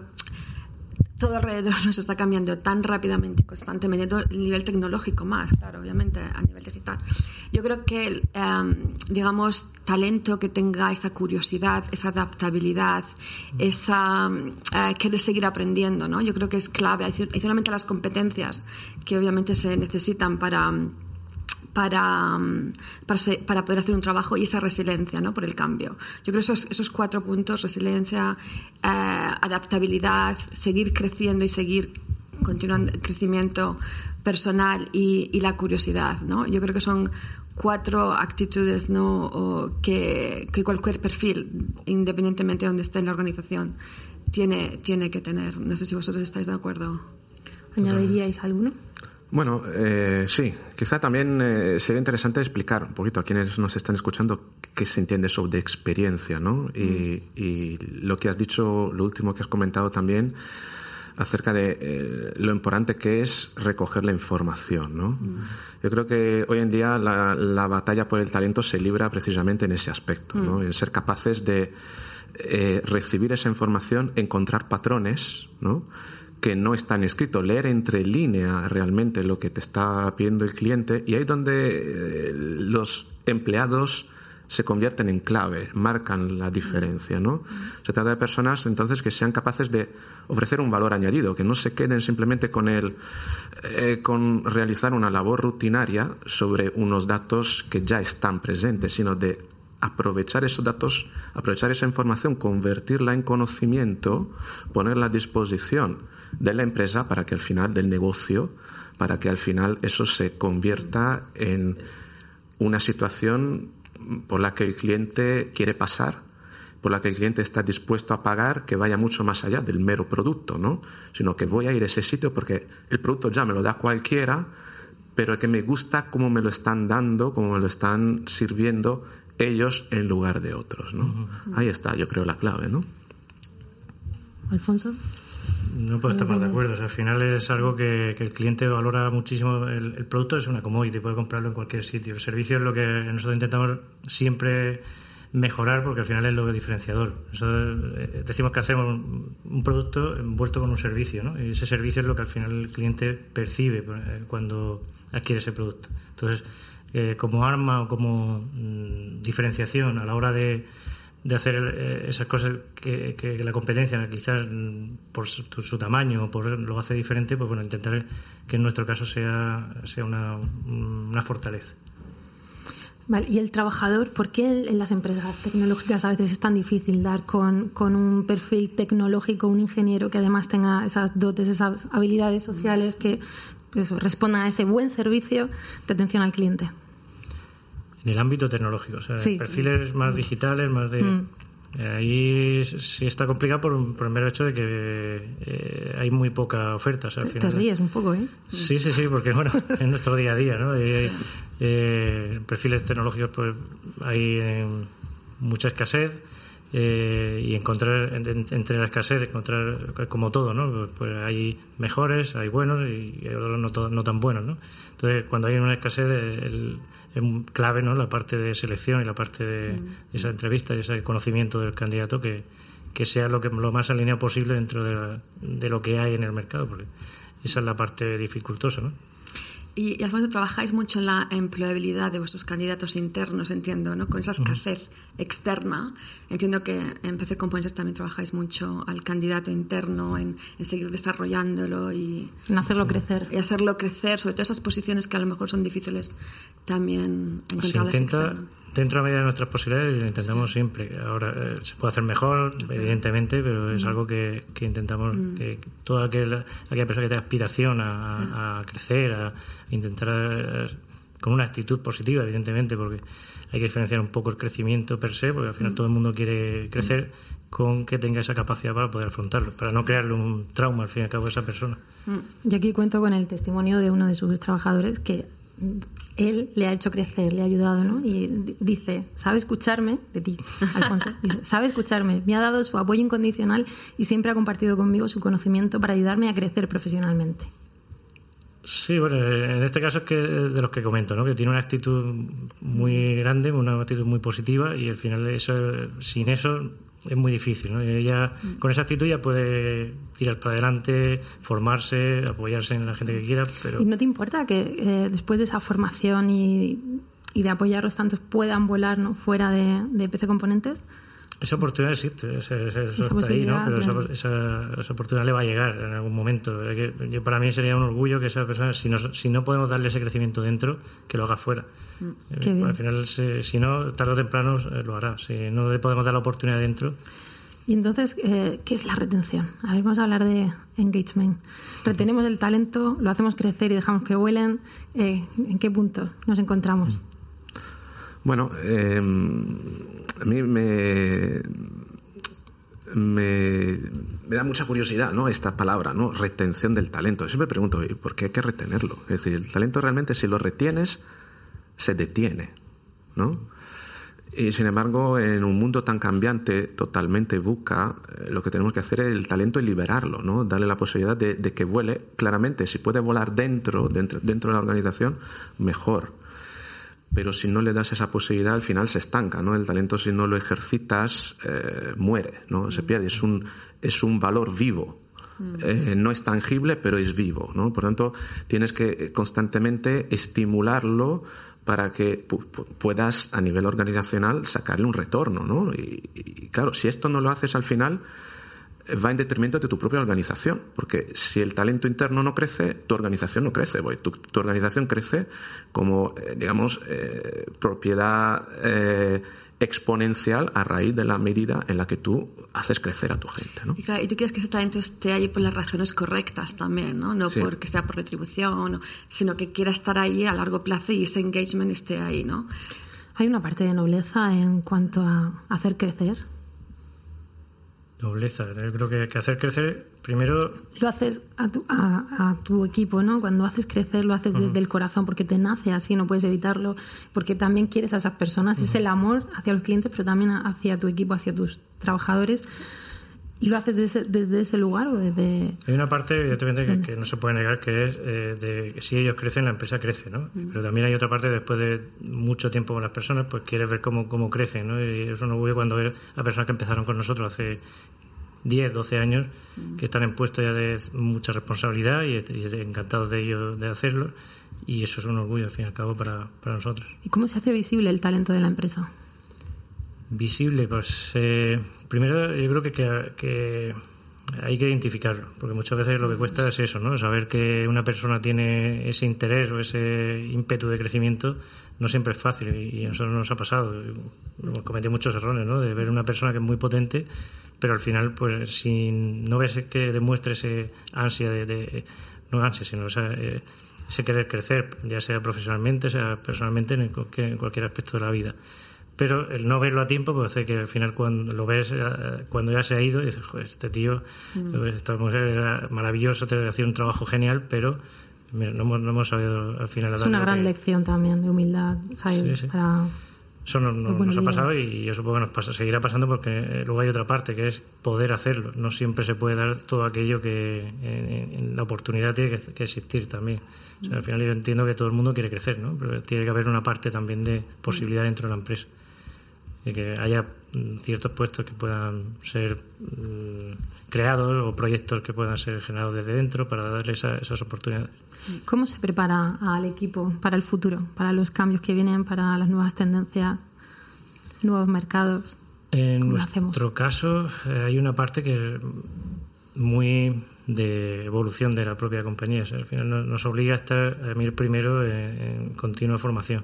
todo alrededor nos está cambiando tan rápidamente y constantemente, todo el nivel tecnológico más, claro, obviamente a nivel digital. Yo creo que, em, digamos, talento que tenga esa curiosidad, esa adaptabilidad, esa eh, querer seguir aprendiendo, ¿no? Yo creo que es clave, adicionalmente a las competencias que obviamente se necesitan para para, para, poder hacer un trabajo y esa resiliencia ¿no? por el cambio. Yo creo esos, esos cuatro puntos, resiliencia, eh, adaptabilidad, seguir creciendo y seguir continuando el crecimiento personal y, la curiosidad. ¿no? Yo creo que son cuatro actitudes ¿no? que, que, cualquier perfil, independientemente de donde esté en la organización, tiene, tiene que tener. No sé si vosotros estáis de acuerdo. ¿Añadiríais alguno? Bueno, eh, sí, quizá también eh, sería interesante explicar un poquito a quienes nos están escuchando qué se entiende sobre experiencia, ¿no? Y, mm. lo que has dicho, lo último que has comentado también acerca de eh, lo importante que es recoger la información, ¿no? Mm. Yo creo que hoy en día la, batalla por el talento se libra precisamente en ese aspecto, ¿no? Mm. En ser capaces de recibir esa información, encontrar patrones, ¿no? Que no están escritos, leer entre líneas realmente lo que te está pidiendo el cliente y ahí donde eh, los empleados se convierten en clave, marcan la diferencia, ¿no? Se trata de personas entonces que sean capaces de ofrecer un valor añadido, que no se queden simplemente con el eh, con realizar una labor rutinaria sobre unos datos que ya están presentes, sino de aprovechar esos datos, aprovechar esa información, convertirla en conocimiento, ponerla a disposición de la empresa para que al final, del negocio, para que al final eso se convierta en una situación por la que el cliente quiere pasar, por la que el cliente está dispuesto a pagar, que vaya mucho más allá del mero producto, ¿no? Sino que voy a ir a ese sitio porque el producto ya me lo da cualquiera, pero que me gusta cómo me lo están dando, cómo me lo están sirviendo ellos en lugar de otros, ¿no? Ahí está, yo creo, la clave, ¿no? Alfonso. No puedo estar más de acuerdo. al final es algo que, el cliente valora muchísimo. El, producto es una commodity, puede comprarlo en cualquier sitio. El servicio es lo que nosotros intentamos siempre mejorar porque al final es lo diferenciador. Eh, decimos que hacemos un producto envuelto con un servicio, ¿no? Y ese servicio es lo que al final el cliente percibe eh, cuando adquiere ese producto. Entonces, eh, como arma o como mm, diferenciación a la hora de de hacer eh, esas cosas que, la competencia quizás mm, por su, tamaño por lo hace diferente pues bueno intentar que en nuestro caso sea sea una, una fortaleza Vale, y el trabajador, ¿por qué en las empresas tecnológicas a veces es tan difícil dar con, con, un perfil tecnológico, un ingeniero que además tenga esas dotes, esas habilidades sociales que pues, respondan a ese buen servicio de atención al cliente? En el ámbito tecnológico, o sea, perfiles más digitales, más de... Mm. Ahí sí está complicado por, por el mero hecho de que eh, hay muy poca oferta. O te, ríes un poco, ¿eh? Sí, sí, sí, porque bueno, es nuestro día a día, ¿no? Eh, perfiles tecnológicos, pues hay mucha escasez. Eh, y encontrar entre la escasez encontrar como todo no pues hay mejores hay buenos y otros no, no tan buenos no entonces cuando hay una escasez el, es clave ¿no? la parte de selección y la parte de, mm. esa entrevista y ese conocimiento del candidato que, que sea lo, que, lo más alineado posible dentro de, de, lo que hay en el mercado. Porque esa es la parte dificultosa, ¿no? Y, Alfonso, trabajáis mucho en la empleabilidad de vuestros candidatos internos, entiendo, ¿no? Con esa escasez externa. Entiendo que en PC Components también trabajáis mucho al candidato interno, en, seguir desarrollándolo y... En hacerlo crecer. Y hacerlo crecer, sobre todo esas posiciones que a lo mejor son difíciles también encontrarlas externas dentro medida de nuestras posibilidades lo intentamos siempre. Ahora eh, se puede hacer mejor, evidentemente, pero es mm. algo que, intentamos mm. que toda aquella, aquella, persona que tenga aspiración a, crecer, a intentar eh, con una actitud positiva, evidentemente, porque hay que diferenciar un poco el crecimiento per se, porque al final mm. todo el mundo quiere crecer con que tenga esa capacidad para poder afrontarlo, para no crearle un trauma al fin y al cabo a esa persona. Yo aquí cuento con el testimonio de uno de sus trabajadores que él le ha hecho crecer, le ha ayudado, ¿no? Y dice, sabe escucharme, de ti, Alfonso, sabe escucharme, me ha dado su apoyo incondicional y siempre ha compartido conmigo su conocimiento para ayudarme a crecer profesionalmente. Sí, bueno, en este caso es que de los que comento, ¿no? Que tiene una actitud muy grande, una actitud muy positiva y al final eso, sin eso es muy difícil. ¿no? Ella con esa actitud ya puede tirar para adelante, formarse, apoyarse en la gente que quiera. Pero... ¿Y no te importa que eh, después de esa formación y, y, de apoyarlos tantos puedan volar ¿no? fuera de, de PC Componentes? Esa oportunidad existe, eso está ahí, ¿no? Pero esa, esa, oportunidad le va a llegar en algún momento. Yo, para mí sería un orgullo que esa persona, si no, si no podemos darle ese crecimiento dentro, que lo haga fuera. Mm, eh, al final, si, no, tarde o temprano eh, lo hará. Si no le podemos dar la oportunidad dentro. Y entonces, eh, ¿qué es la retención? A ver, vamos a hablar de engagement. Retenemos el talento, lo hacemos crecer y dejamos que vuelen. ¿En qué punto nos encontramos? Bueno, em, a mí me, me, da mucha curiosidad ¿no? esta palabra, ¿no? retención del talento. Siempre pregunto, ¿por qué hay que retenerlo? Es decir, el talento realmente si lo retienes, se detiene. ¿no? Y sin embargo, en un mundo tan cambiante, totalmente buca, eh, lo que tenemos que hacer es el talento y liberarlo, ¿no? darle la posibilidad de, que vuele. Claramente, si puede volar dentro, dentro, dentro de la organización, mejor pero si no le das esa posibilidad al final se estanca, ¿no? El talento si no lo ejercitas eh, muere, ¿no? Se pierde, es un, es un valor vivo. Mm. Eh, no es tangible, pero es vivo, ¿no? Por tanto, tienes que constantemente estimularlo para que puedas a nivel organizacional sacarle un retorno, ¿no? y claro, si esto no lo haces al final, va en detrimento de tu propia organización, porque si el talento interno no crece, tu organización no crece, tu, tu organización crece como, eh, digamos, eh, propiedad eh, exponencial a raíz de la medida en la que tú haces crecer a tu gente. ¿no? Y, claro, y tú quieres que ese talento esté allí por las razones correctas también, no, no porque sea por retribución, sino que quiera estar ahí a largo plazo y ese engagement esté ahí. ¿no? Hay una parte de nobleza en cuanto a hacer crecer Nobleza. Yo creo que, que hacer crecer, primero... Lo haces a tu, a, tu, equipo, ¿no? Cuando haces crecer, lo haces desde el corazón, porque te nace así, no puedes evitarlo, porque también quieres a esas personas. Es el amor hacia los clientes, pero también hacia tu equipo, hacia tus trabajadores. ¿Y lo haces desde, ese lugar o desde...? Hay una parte, evidentemente, que, que no se puede negar, que es eh, de que si ellos crecen, la empresa crece, ¿no? Pero también hay otra parte, después de mucho tiempo con las personas, pues quieres ver cómo, cómo crecen, ¿no? Y eso no voy cuando ver a personas que empezaron con nosotros hace 10, 12 años, que están en puestos ya de mucha responsabilidad y, encantados de ello, de hacerlo. Y eso es un orgullo, al fin y al cabo, para, para nosotros. ¿Y cómo se hace visible el talento de la empresa? Visible, pues eh, primero yo creo que, hay que identificarlo, porque muchas veces lo que cuesta es eso, ¿no? Saber que una persona tiene ese interés o ese ímpetu de crecimiento no siempre es fácil y a nosotros nos ha pasado. Hemos cometido muchos errores, ¿no? De ver una persona que es muy potente, pero al final, pues si no ves que demuestre ese ansia de, no ansia, sino eh, ese querer crecer, ya sea profesionalmente, sea personalmente, en en cualquier aspecto de la vida pero el no verlo a tiempo pues hace que al final cuando lo ves eh, cuando ya se ha ido dices Joder, este tío mm. esta mujer era maravillosa te hacía un trabajo genial pero no hemos, sabido al final es una gran lección también de humildad eso nos, ha pasado y yo supongo que nos pasa, seguirá pasando porque eh, luego hay otra parte que es poder hacerlo. No siempre se puede dar todo aquello que en, la oportunidad tiene que, existir también. al final yo entiendo que todo el mundo quiere crecer, ¿no? pero tiene que haber una parte también de posibilidad dentro de la empresa y que haya mm, ciertos puestos que puedan ser mm, creados o proyectos que puedan ser generados desde dentro para darle esas oportunidades. ¿Cómo se prepara al equipo para el futuro, para los cambios que vienen, para las nuevas tendencias, nuevos mercados? En nuestro caso eh, hay una parte que es muy de evolución de la propia compañía. al final nos obliga a estar a ir primero en, continua formación.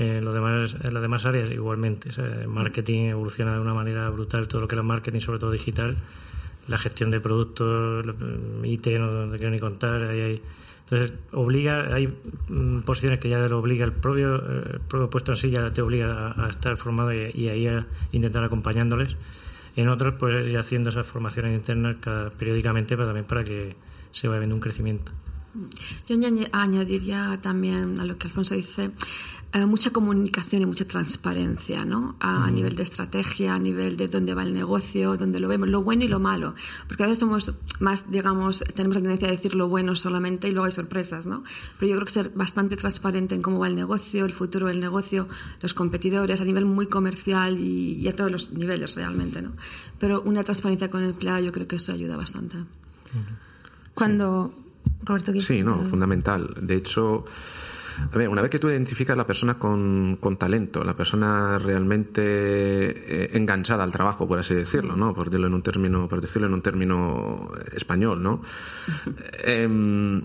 En, los demás, en las demás áreas igualmente. marketing evoluciona de una manera brutal, todo lo que es marketing, sobre todo digital, la gestión de productos, IT, no te quiero ni contar, hay entonces, obliga, hay mm, posiciones que ya lo obliga el propio, el propio puesto en sí, ya te obliga a, estar formado y, ahí a intentar acompañándoles. En otros, pues ir haciendo esas formaciones internas periódicamente, pero también para que se vaya viendo un crecimiento. Yo añadiría también a lo que Alfonso dice, eh, mucha comunicación y mucha transparencia, ¿no? A, nivel de estrategia, a nivel de dónde va el negocio, dónde lo vemos, lo bueno y lo malo. Porque a veces somos más, digamos, tenemos la tendencia a decir lo bueno solamente y luego hay sorpresas, ¿no? Pero yo creo que ser bastante transparente en cómo va el negocio, el futuro del negocio, los competidores, a nivel muy comercial y, a todos los niveles realmente, ¿no? Pero una transparencia con el empleado yo creo que eso ayuda bastante. Cuando, Roberto, Sí, no, fundamental. De hecho, a ver, una vez que tú identificas la persona con, con talento, la persona realmente eh, enganchada al trabajo, por así decirlo, ¿no? Por decirlo en un término, por decirlo en un término español, ¿no? Em,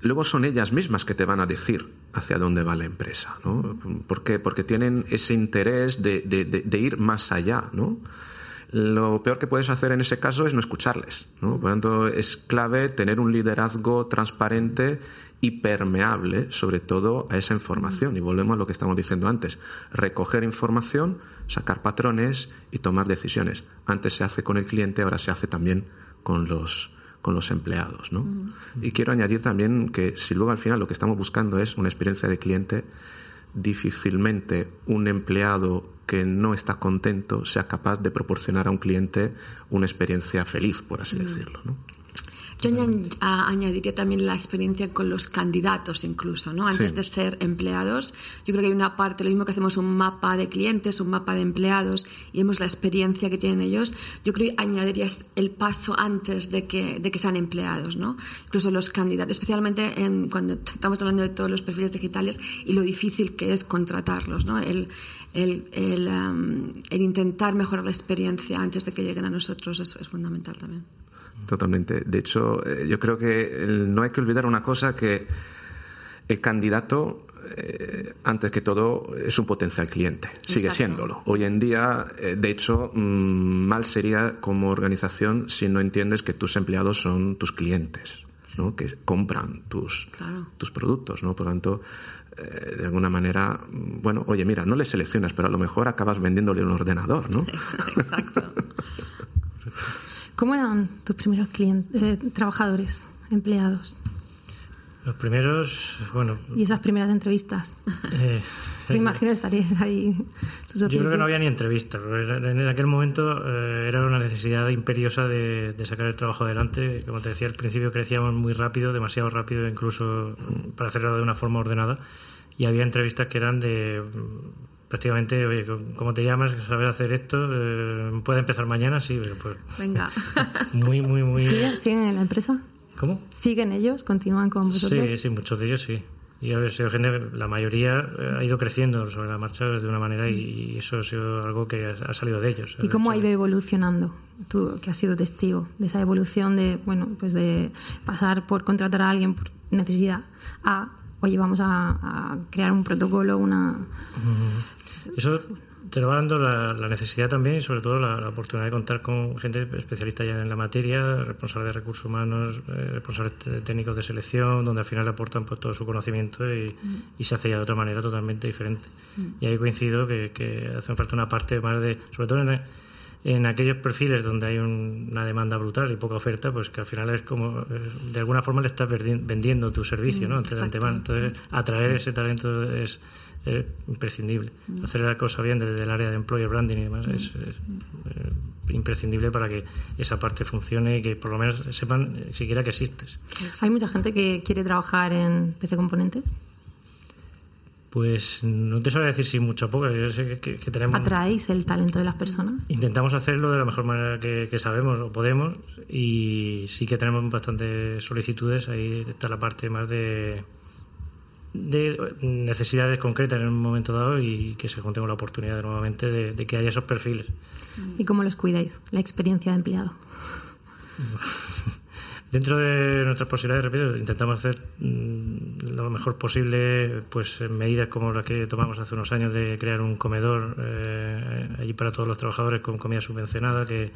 luego son ellas mismas que te van a decir hacia dónde va la empresa, ¿no? ¿Por qué? Porque tienen ese interés de, de, de ir más allá, ¿no? Lo peor que puedes hacer en ese caso es no escucharles. ¿no? Por lo tanto, es clave tener un liderazgo transparente y permeable, sobre todo, a esa información. Y volvemos a lo que estamos diciendo antes. Recoger información, sacar patrones y tomar decisiones. Antes se hace con el cliente, ahora se hace también con los, con los empleados. ¿no? Y quiero añadir también que si luego al final lo que estamos buscando es una experiencia de cliente, difícilmente un empleado que no está contento sea capaz de proporcionar a un cliente una experiencia feliz, por así decirlo. ¿no? Yo añadiría también la experiencia con los candidatos incluso, ¿no? Antes de ser empleados, yo creo que hay una parte, lo mismo que hacemos un mapa de clientes, un mapa de empleados y vemos la experiencia que tienen ellos, yo creo que añadiría el paso antes de que, de que sean empleados, ¿no? Incluso los candidatos, especialmente en, cuando estamos hablando de todos los perfiles digitales y lo difícil que es contratarlos, ¿no? El, el, el, um, el intentar mejorar la experiencia antes de que lleguen a nosotros es fundamental también. Totalmente. De hecho, eh, yo creo que no hay que olvidar una cosa que el candidato, eh, antes que todo, es un potencial cliente. Sigue siéndolo. Hoy en día, eh, de hecho, mm, mal sería como organización si no entiendes que tus empleados son tus clientes, ¿no? que compran tus, tus productos. ¿no? Por lo tanto, de alguna manera, mm, bueno, oye, mira, no le seleccionas, pero a lo mejor acabas vendiéndole un ordenador, ¿no? Exacto. ¿Cómo eran tus primeros clientes, eh, trabajadores, empleados? Los primeros, bueno. ¿Y esas primeras entrevistas? Eh, Me imagino estarías ahí. Yo creo que no había ni entrevistas. En aquel momento eh, era una necesidad imperiosa de, sacar el trabajo adelante. Como te decía al principio, crecíamos muy rápido, demasiado rápido, incluso para hacerlo de una forma ordenada. Y había entrevistas que eran de prácticamente, oye, ¿cómo te llamas? ¿Sabes hacer esto? Eh, ¿Puede empezar mañana? Sí, pero pues... Venga. Muy, muy, muy... ¿Siguen, en la empresa? ¿Cómo? ¿Siguen ellos? ¿Continúan con vosotros? Sí, sí, muchos de ellos sí. Y a ver, la mayoría eh, ha ido creciendo sobre la marcha de una manera y eso ha sido algo que ha salido de ellos. ¿Y cómo ha ido evolucionando? Tú, que has sido testigo de esa evolución de, bueno, pues de pasar por contratar a alguien por necesidad a oye, vamos a, crear un protocolo, una... Eso te lo va dando la, necesidad también y sobre todo la, oportunidad de contar con gente especialista ya en la materia, responsables de recursos humanos, eh, responsables técnicos de selección, donde al final aportan pues, todo su conocimiento y, se hace ya de otra manera totalmente diferente. Mm. Y ahí coincido que, que hace falta una parte más de, sobre todo en, en aquellos perfiles donde hay una demanda brutal y poca oferta, pues que al final es como, de alguna forma le estás vendiendo tu servicio, ¿no? Entonces, Entonces, atraer ese talento es, imprescindible. Mm. Hacer la cosa bien desde el área de employer branding y demás es, eh, imprescindible para que esa parte funcione y que por lo menos sepan eh, siquiera que existes. ¿Hay mucha gente que quiere trabajar en PC Componentes? Pues no te sabría decir si mucho o poco. Yo sé que, tenemos... ¿Atraéis el talento de las personas? Intentamos hacerlo de la mejor manera que, sabemos o podemos y sí que tenemos bastantes solicitudes. Ahí está la parte más de, de necesidades concretas en un momento dado y que se junten la oportunidad nuevamente de, de que haya esos perfiles. ¿Y cómo los cuidáis? La experiencia de empleado. Dentro de nuestras posibilidades, repito, intentamos hacer mm, lo mejor posible, pues medidas como las que tomamos hace unos años de crear un comedor eh, allí para todos los trabajadores con comida subvencionada, que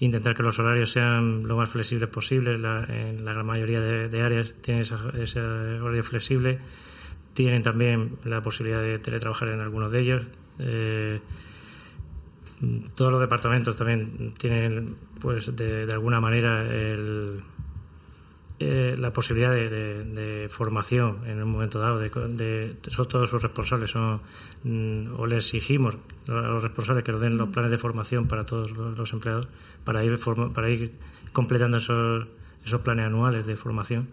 intentar que los horarios sean lo más flexibles posible. en la gran mayoría de, áreas tienen ese horario flexible. Tienen también la posibilidad de teletrabajar en algunos de ellos. Eh, todos los departamentos también tienen, pues, de alguna manera el eh, la posibilidad de, formación en un momento dado, de, son todos sus responsables, son, mm, o les exigimos a los responsables que nos den los planes de formación para todos los, empleados, para ir, para ir completando esos, esos planes anuales de formación,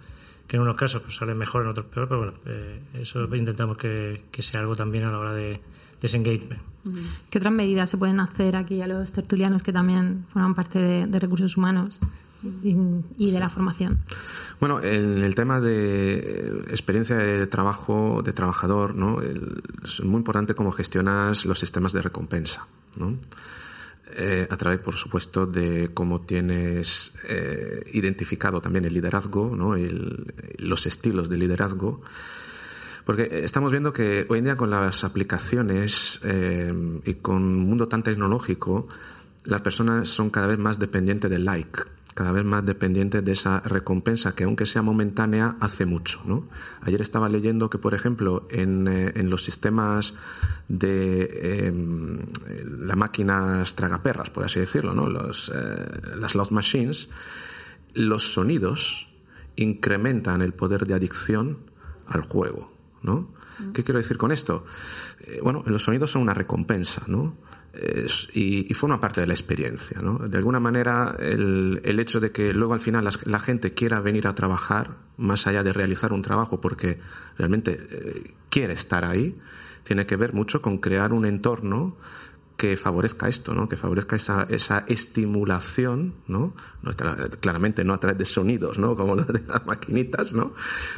que en unos casos pues, salen mejor, en otros peor, pero bueno, eh, eso intentamos que, sea algo también a la hora de, ese engagement. ¿Qué otras medidas se pueden hacer aquí a los tertulianos que también forman parte de recursos humanos? Y, de la formación. Bueno, en el tema de experiencia de trabajo, de trabajador, ¿no? es muy importante cómo gestionas los sistemas de recompensa. Eh, a través, por supuesto, de cómo tienes eh, identificado también el liderazgo, ¿no? los estilos de liderazgo. Porque estamos viendo que hoy en día con las aplicaciones eh, y con un mundo tan tecnológico, las personas son cada vez más dependientes del like cada vez más dependiente de esa recompensa que aunque sea momentánea hace mucho. ¿no? Ayer estaba leyendo que, por ejemplo, en, eh, los sistemas de em, las máquinas tragaperras, por así decirlo, ¿no? los, eh, las slot machines, los sonidos incrementan el poder de adicción al juego. ¿no? ¿Qué quiero decir con esto? Eh, bueno, los sonidos son una recompensa, ¿no? Y, forma parte de la experiencia. ¿no? De alguna manera, el, hecho de que luego al final la, gente quiera venir a trabajar, más allá de realizar un trabajo porque realmente eh, quiere estar ahí, tiene que ver mucho con crear un entorno que favorezca esto, ¿no? que favorezca esa, esa estimulación, ¿no? claramente no a través de sonidos, ¿no? como los de las maquinitas, ¿no?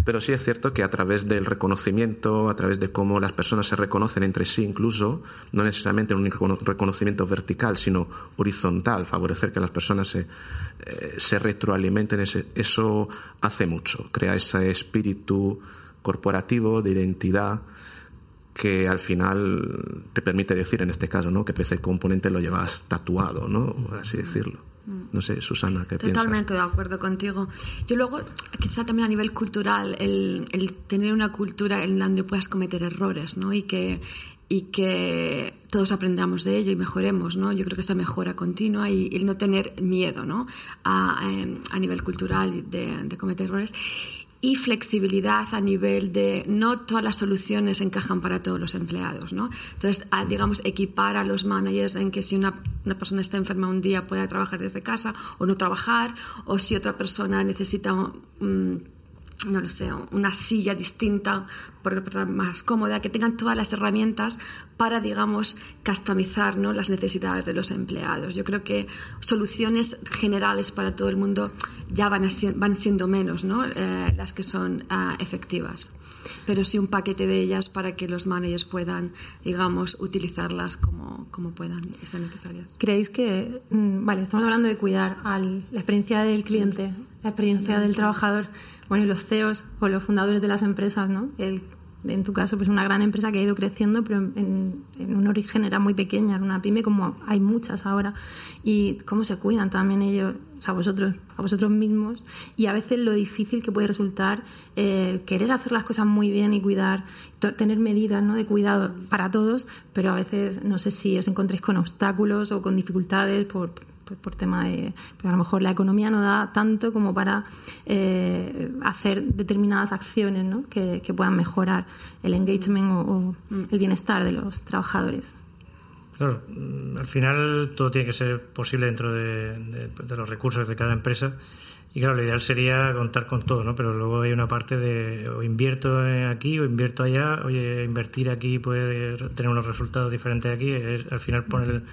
pero sí es cierto que a través del reconocimiento, a través de cómo las personas se reconocen entre sí incluso, no necesariamente un reconocimiento vertical, sino horizontal, favorecer que las personas se, eh, se retroalimenten, eso hace mucho, crea ese espíritu corporativo de identidad que al final te permite decir en este caso, ¿no? Que ese componente lo llevas tatuado, ¿no? Por así decirlo. No sé, Susana, ¿qué piensas? Totalmente de acuerdo contigo. Yo luego, quizá también a nivel cultural, el, el, tener una cultura en donde puedas cometer errores, ¿no? Y que, y que todos aprendamos de ello y mejoremos, ¿no? Yo creo que esta mejora continua y el no tener miedo, ¿no? A, a, nivel cultural de, de cometer errores y flexibilidad a nivel de no todas las soluciones encajan para todos los empleados. ¿no? Entonces, digamos, equipar a los managers en que si una, una, persona está enferma un día pueda trabajar desde casa o no trabajar, o si otra persona necesita... Um, no lo sé, una silla distinta, más cómoda, que tengan todas las herramientas para, digamos, customizar ¿no? las necesidades de los empleados. Yo creo que soluciones generales para todo el mundo ya van, van siendo menos ¿no? Eh, las que son ah, efectivas pero sí un paquete de ellas para que los managers puedan, digamos, utilizarlas como, como puedan y sean necesarias. ¿Creéis que, mm, vale, estamos hablando de cuidar al, la experiencia del cliente, la experiencia del trabajador, bueno, los CEOs o los fundadores de las empresas, ¿no? El en tu caso, pues una gran empresa que ha ido creciendo, pero en, un origen era muy pequeña, era una pyme como hay muchas ahora. Y cómo se cuidan también ellos, o sea, vosotros, a vosotros mismos. Y a veces lo difícil que puede resultar el querer hacer las cosas muy bien y cuidar, tener medidas ¿no? de cuidado para todos, pero a veces no sé si os encontréis con obstáculos o con dificultades por por, tema de. Pero a lo mejor la economía no da tanto como para eh, hacer determinadas acciones ¿no? que, puedan mejorar el engagement o, mm. el bienestar de los trabajadores. Claro, mm, al final todo tiene que ser posible dentro de, los recursos de cada empresa Y claro, lo ideal sería contar con todo, ¿no? Pero luego hay una parte de o invierto aquí o invierto allá. Oye, invertir aquí puede tener unos resultados diferentes aquí. Es, al final poner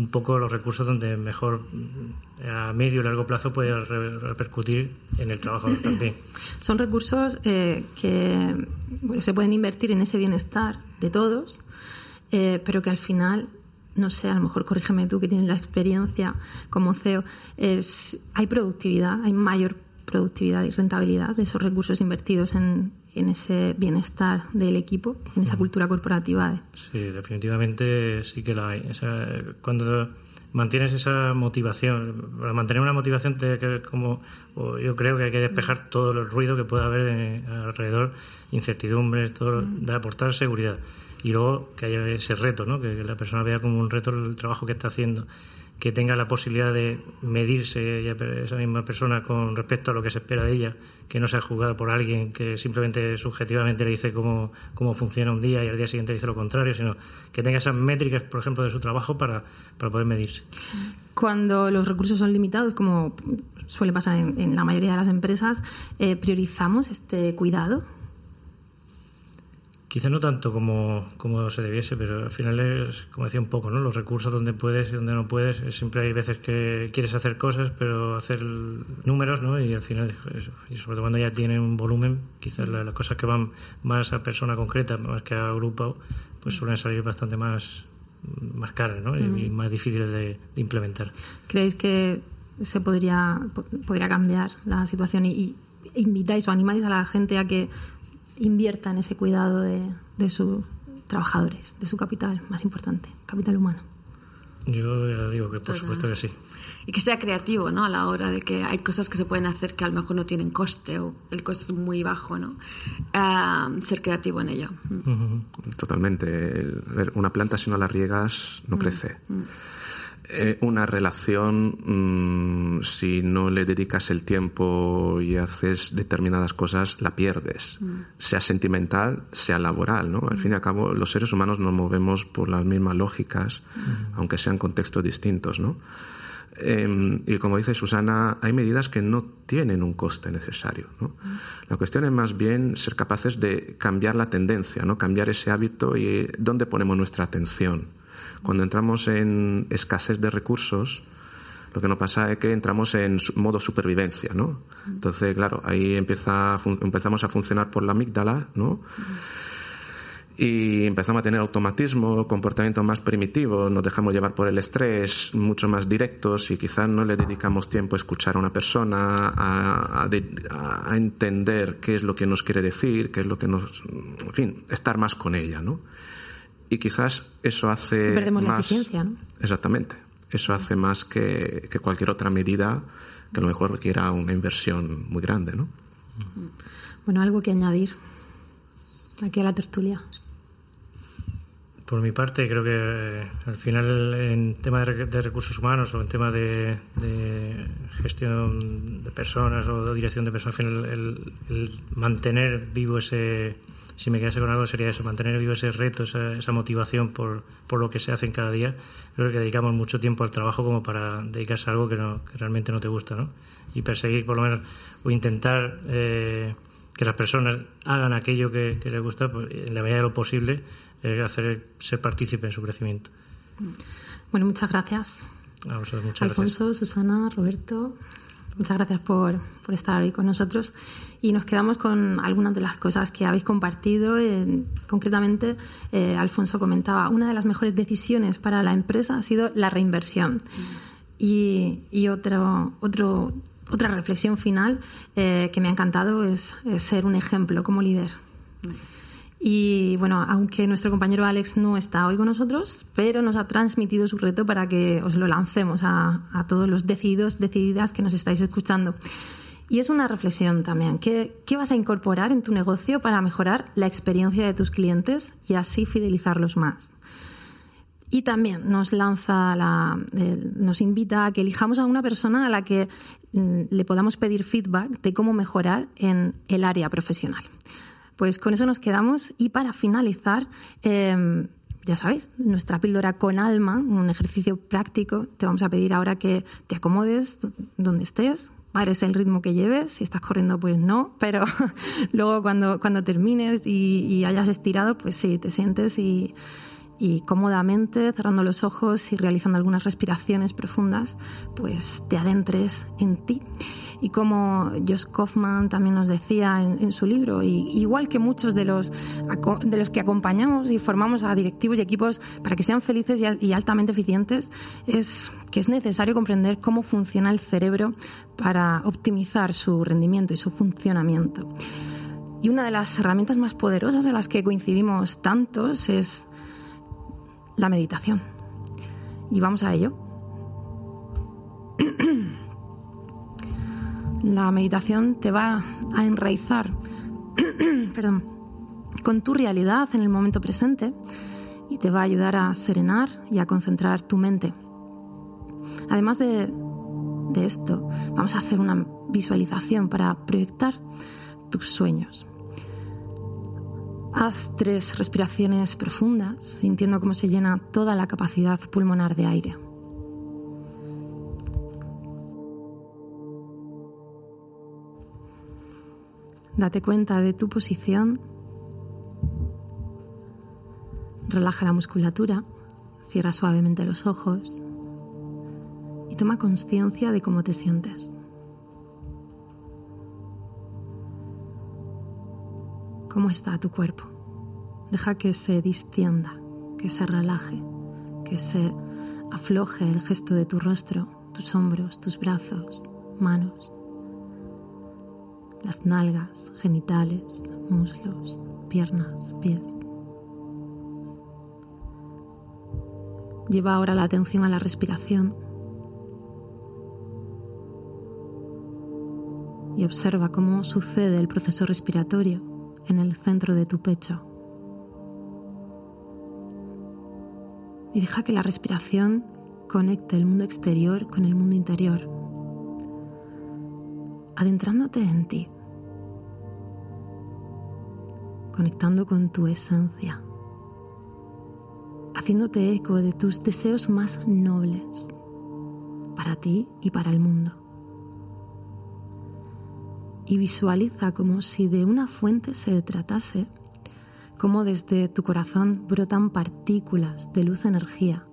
un poco los recursos donde mejor a medio y largo plazo puede repercutir en el trabajo también. Son recursos eh, que se pueden invertir en ese bienestar de todos, eh, pero que al final no sé, a lo mejor corrígeme tú que tienes la experiencia como CEO, es, hay productividad, hay mayor productividad y rentabilidad de esos recursos invertidos en, en ese bienestar del equipo, en esa cultura corporativa. Sí, definitivamente sí que la hay. cuando mantienes esa motivación, para mantener una motivación que, como yo creo que hay que despejar todo el ruido que pueda haber alrededor, incertidumbres, todo, de aportar seguridad y luego que haya ese reto, ¿no? que, la persona vea como un reto el trabajo que está haciendo, que tenga la posibilidad de medirse esa misma persona con respecto a lo que se espera de ella, que no sea juzgada por alguien que simplemente subjetivamente le dice cómo, cómo funciona un día y al día siguiente dice lo contrario, sino que tenga esas métricas, por ejemplo, de su trabajo para, para poder medirse. Cuando los recursos son limitados, como suele pasar en, la mayoría de las empresas, eh, ¿priorizamos este cuidado? Quizá no tanto como, como se debiese, pero al final es, como decía un poco, ¿no? Los recursos donde puedes y donde no puedes. Siempre hay veces que quieres hacer cosas, pero hacer números, ¿no? Y al final, y sobre todo cuando ya tienen un volumen, quizás las, cosas que van más a persona concreta, más que a grupo, pues suelen salir bastante más, más caras, ¿no? Y, más difíciles de, implementar. ¿Creéis que se podría, podría cambiar la situación y, y invitáis o animáis a la gente a que invierta en ese cuidado de, de sus trabajadores, de su capital más importante, capital humano. Yo ya digo que por supuesto que sí. Y que sea creativo, ¿no? A la hora de que hay cosas que se pueden hacer que a lo mejor no tienen coste o el coste es muy bajo, ¿no? Ser creativo en ello. Totalmente. Una planta si no la riegas no mm, crece. Mm. Eh, una relación, mm, si no le dedicas el tiempo y haces determinadas cosas, la pierdes. Mm. Sea sentimental, sea laboral, ¿no? Al fin y al cabo, los seres humanos nos movemos por las mismas lógicas, mm. aunque sean contextos distintos, ¿no? Em, y como dice Susana, hay medidas que no tienen un coste necesario. ¿no? La cuestión es más bien ser capaces de cambiar la tendencia, ¿no? cambiar ese hábito y dónde ponemos nuestra atención. Cuando entramos en escasez de recursos, lo que nos pasa es que entramos en modo supervivencia, ¿no? Entonces, claro, ahí empieza empezamos a funcionar por la amígdala, ¿no? Y empezamos a tener automatismo, comportamientos más primitivos, nos dejamos llevar por el estrés, mucho más directos y quizás no le dedicamos tiempo a escuchar a una persona, a, a, a entender qué es lo que nos quiere decir, qué es lo que nos... En fin, estar más con ella, ¿no? Y quizás eso hace. perdemos la eficiencia, ¿no? Exactamente. Eso hace más que, cualquier otra medida que a lo mejor requiera una inversión muy grande, ¿no? Bueno, algo que añadir aquí a la tertulia. Por mi parte, creo que eh, al final en tema de, recursos humanos o en tema de, gestión de personas o de dirección de personas, al final el mantener vivo ese, si me quedase con algo sería eso, mantener vivo ese reto, esa, motivación por, por, lo que se hace en cada día. Creo que dedicamos mucho tiempo al trabajo como para dedicarse a algo que, no, que realmente no te gusta, ¿no? Y perseguir por lo menos, o intentar eh, que las personas hagan aquello que, les gusta, pues, en la medida de lo posible, eh, hacer ser partícipe en su crecimiento. Bueno, muchas gracias. A vosotros, muchas Alfonso, Susana, Roberto, muchas gracias por, por estar hoy con nosotros y nos quedamos con algunas de las cosas que habéis compartido. concretamente, eh, Alfonso comentaba, una de las mejores decisiones para la empresa ha sido la reinversión. Y, y otro, otro, otra reflexión final eh, que me ha encantado es, ser un ejemplo como líder. Y bueno, aunque nuestro compañero Alex no está hoy con nosotros, pero nos ha transmitido su reto para que os lo lancemos a, a todos los decididos, decididas que nos estáis escuchando. Y es una reflexión también. ¿Qué, vas a incorporar en tu negocio para mejorar la experiencia de tus clientes y así fidelizarlos más? Y también nos lanza la, nos invita a que elijamos a una persona a la que mm, le podamos pedir feedback de cómo mejorar en el área profesional. Pues con eso nos quedamos y para finalizar, em, ya sabéis, nuestra píldora con alma, un ejercicio práctico. Te vamos a pedir ahora que te acomodes donde estés, pares el ritmo que lleves, si estás corriendo pues no, pero luego cuando, cuando termines y, y hayas estirado, pues sí, te sientes y, y cómodamente, cerrando los ojos y realizando algunas respiraciones profundas, pues te adentres en ti. Y como Josh Kaufman también nos decía en, su libro, y, igual que muchos de los, de los que acompañamos y formamos a directivos y equipos para que sean felices y, y altamente eficientes, es que es necesario comprender cómo funciona el cerebro para optimizar su rendimiento y su funcionamiento. Y una de las herramientas más poderosas en las que coincidimos tantos es la meditación. Y vamos a ello. La meditación te va a enraizar perdón, con tu realidad en el momento presente y te va a ayudar a serenar y a concentrar tu mente. Además de, de esto, vamos a hacer una visualización para proyectar tus sueños. Haz tres respiraciones profundas, sintiendo cómo se llena toda la capacidad pulmonar de aire. Date cuenta de tu posición. Relaja la musculatura, cierra suavemente los ojos y toma conciencia de cómo te sientes. Cómo está tu cuerpo. Deja que se distienda, que se relaje, que se afloje el gesto de tu rostro, tus hombros, tus brazos, manos, las nalgas, genitales, muslos, piernas, pies. Lleva ahora la atención a la respiración y observa cómo sucede el proceso respiratorio en el centro de tu pecho. Y deja que la respiración conecte el mundo exterior con el mundo interior, adentrándote en ti, conectando con tu esencia, haciéndote eco de tus deseos más nobles para ti y para el mundo y visualiza como si de una fuente se tratase, como desde tu corazón brotan partículas de luz energía,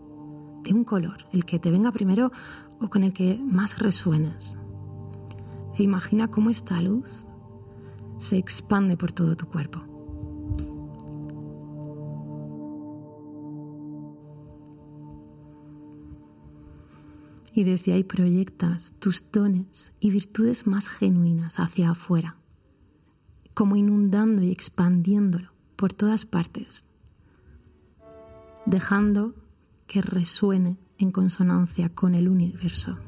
de un color, el que te venga primero o con el que más resuenes. E imagina cómo esta luz se expande por todo tu cuerpo. Y desde ahí proyectas tus dones y virtudes más genuinas hacia afuera, como inundando y expandiéndolo por todas partes, dejando que resuene en consonancia con el universo.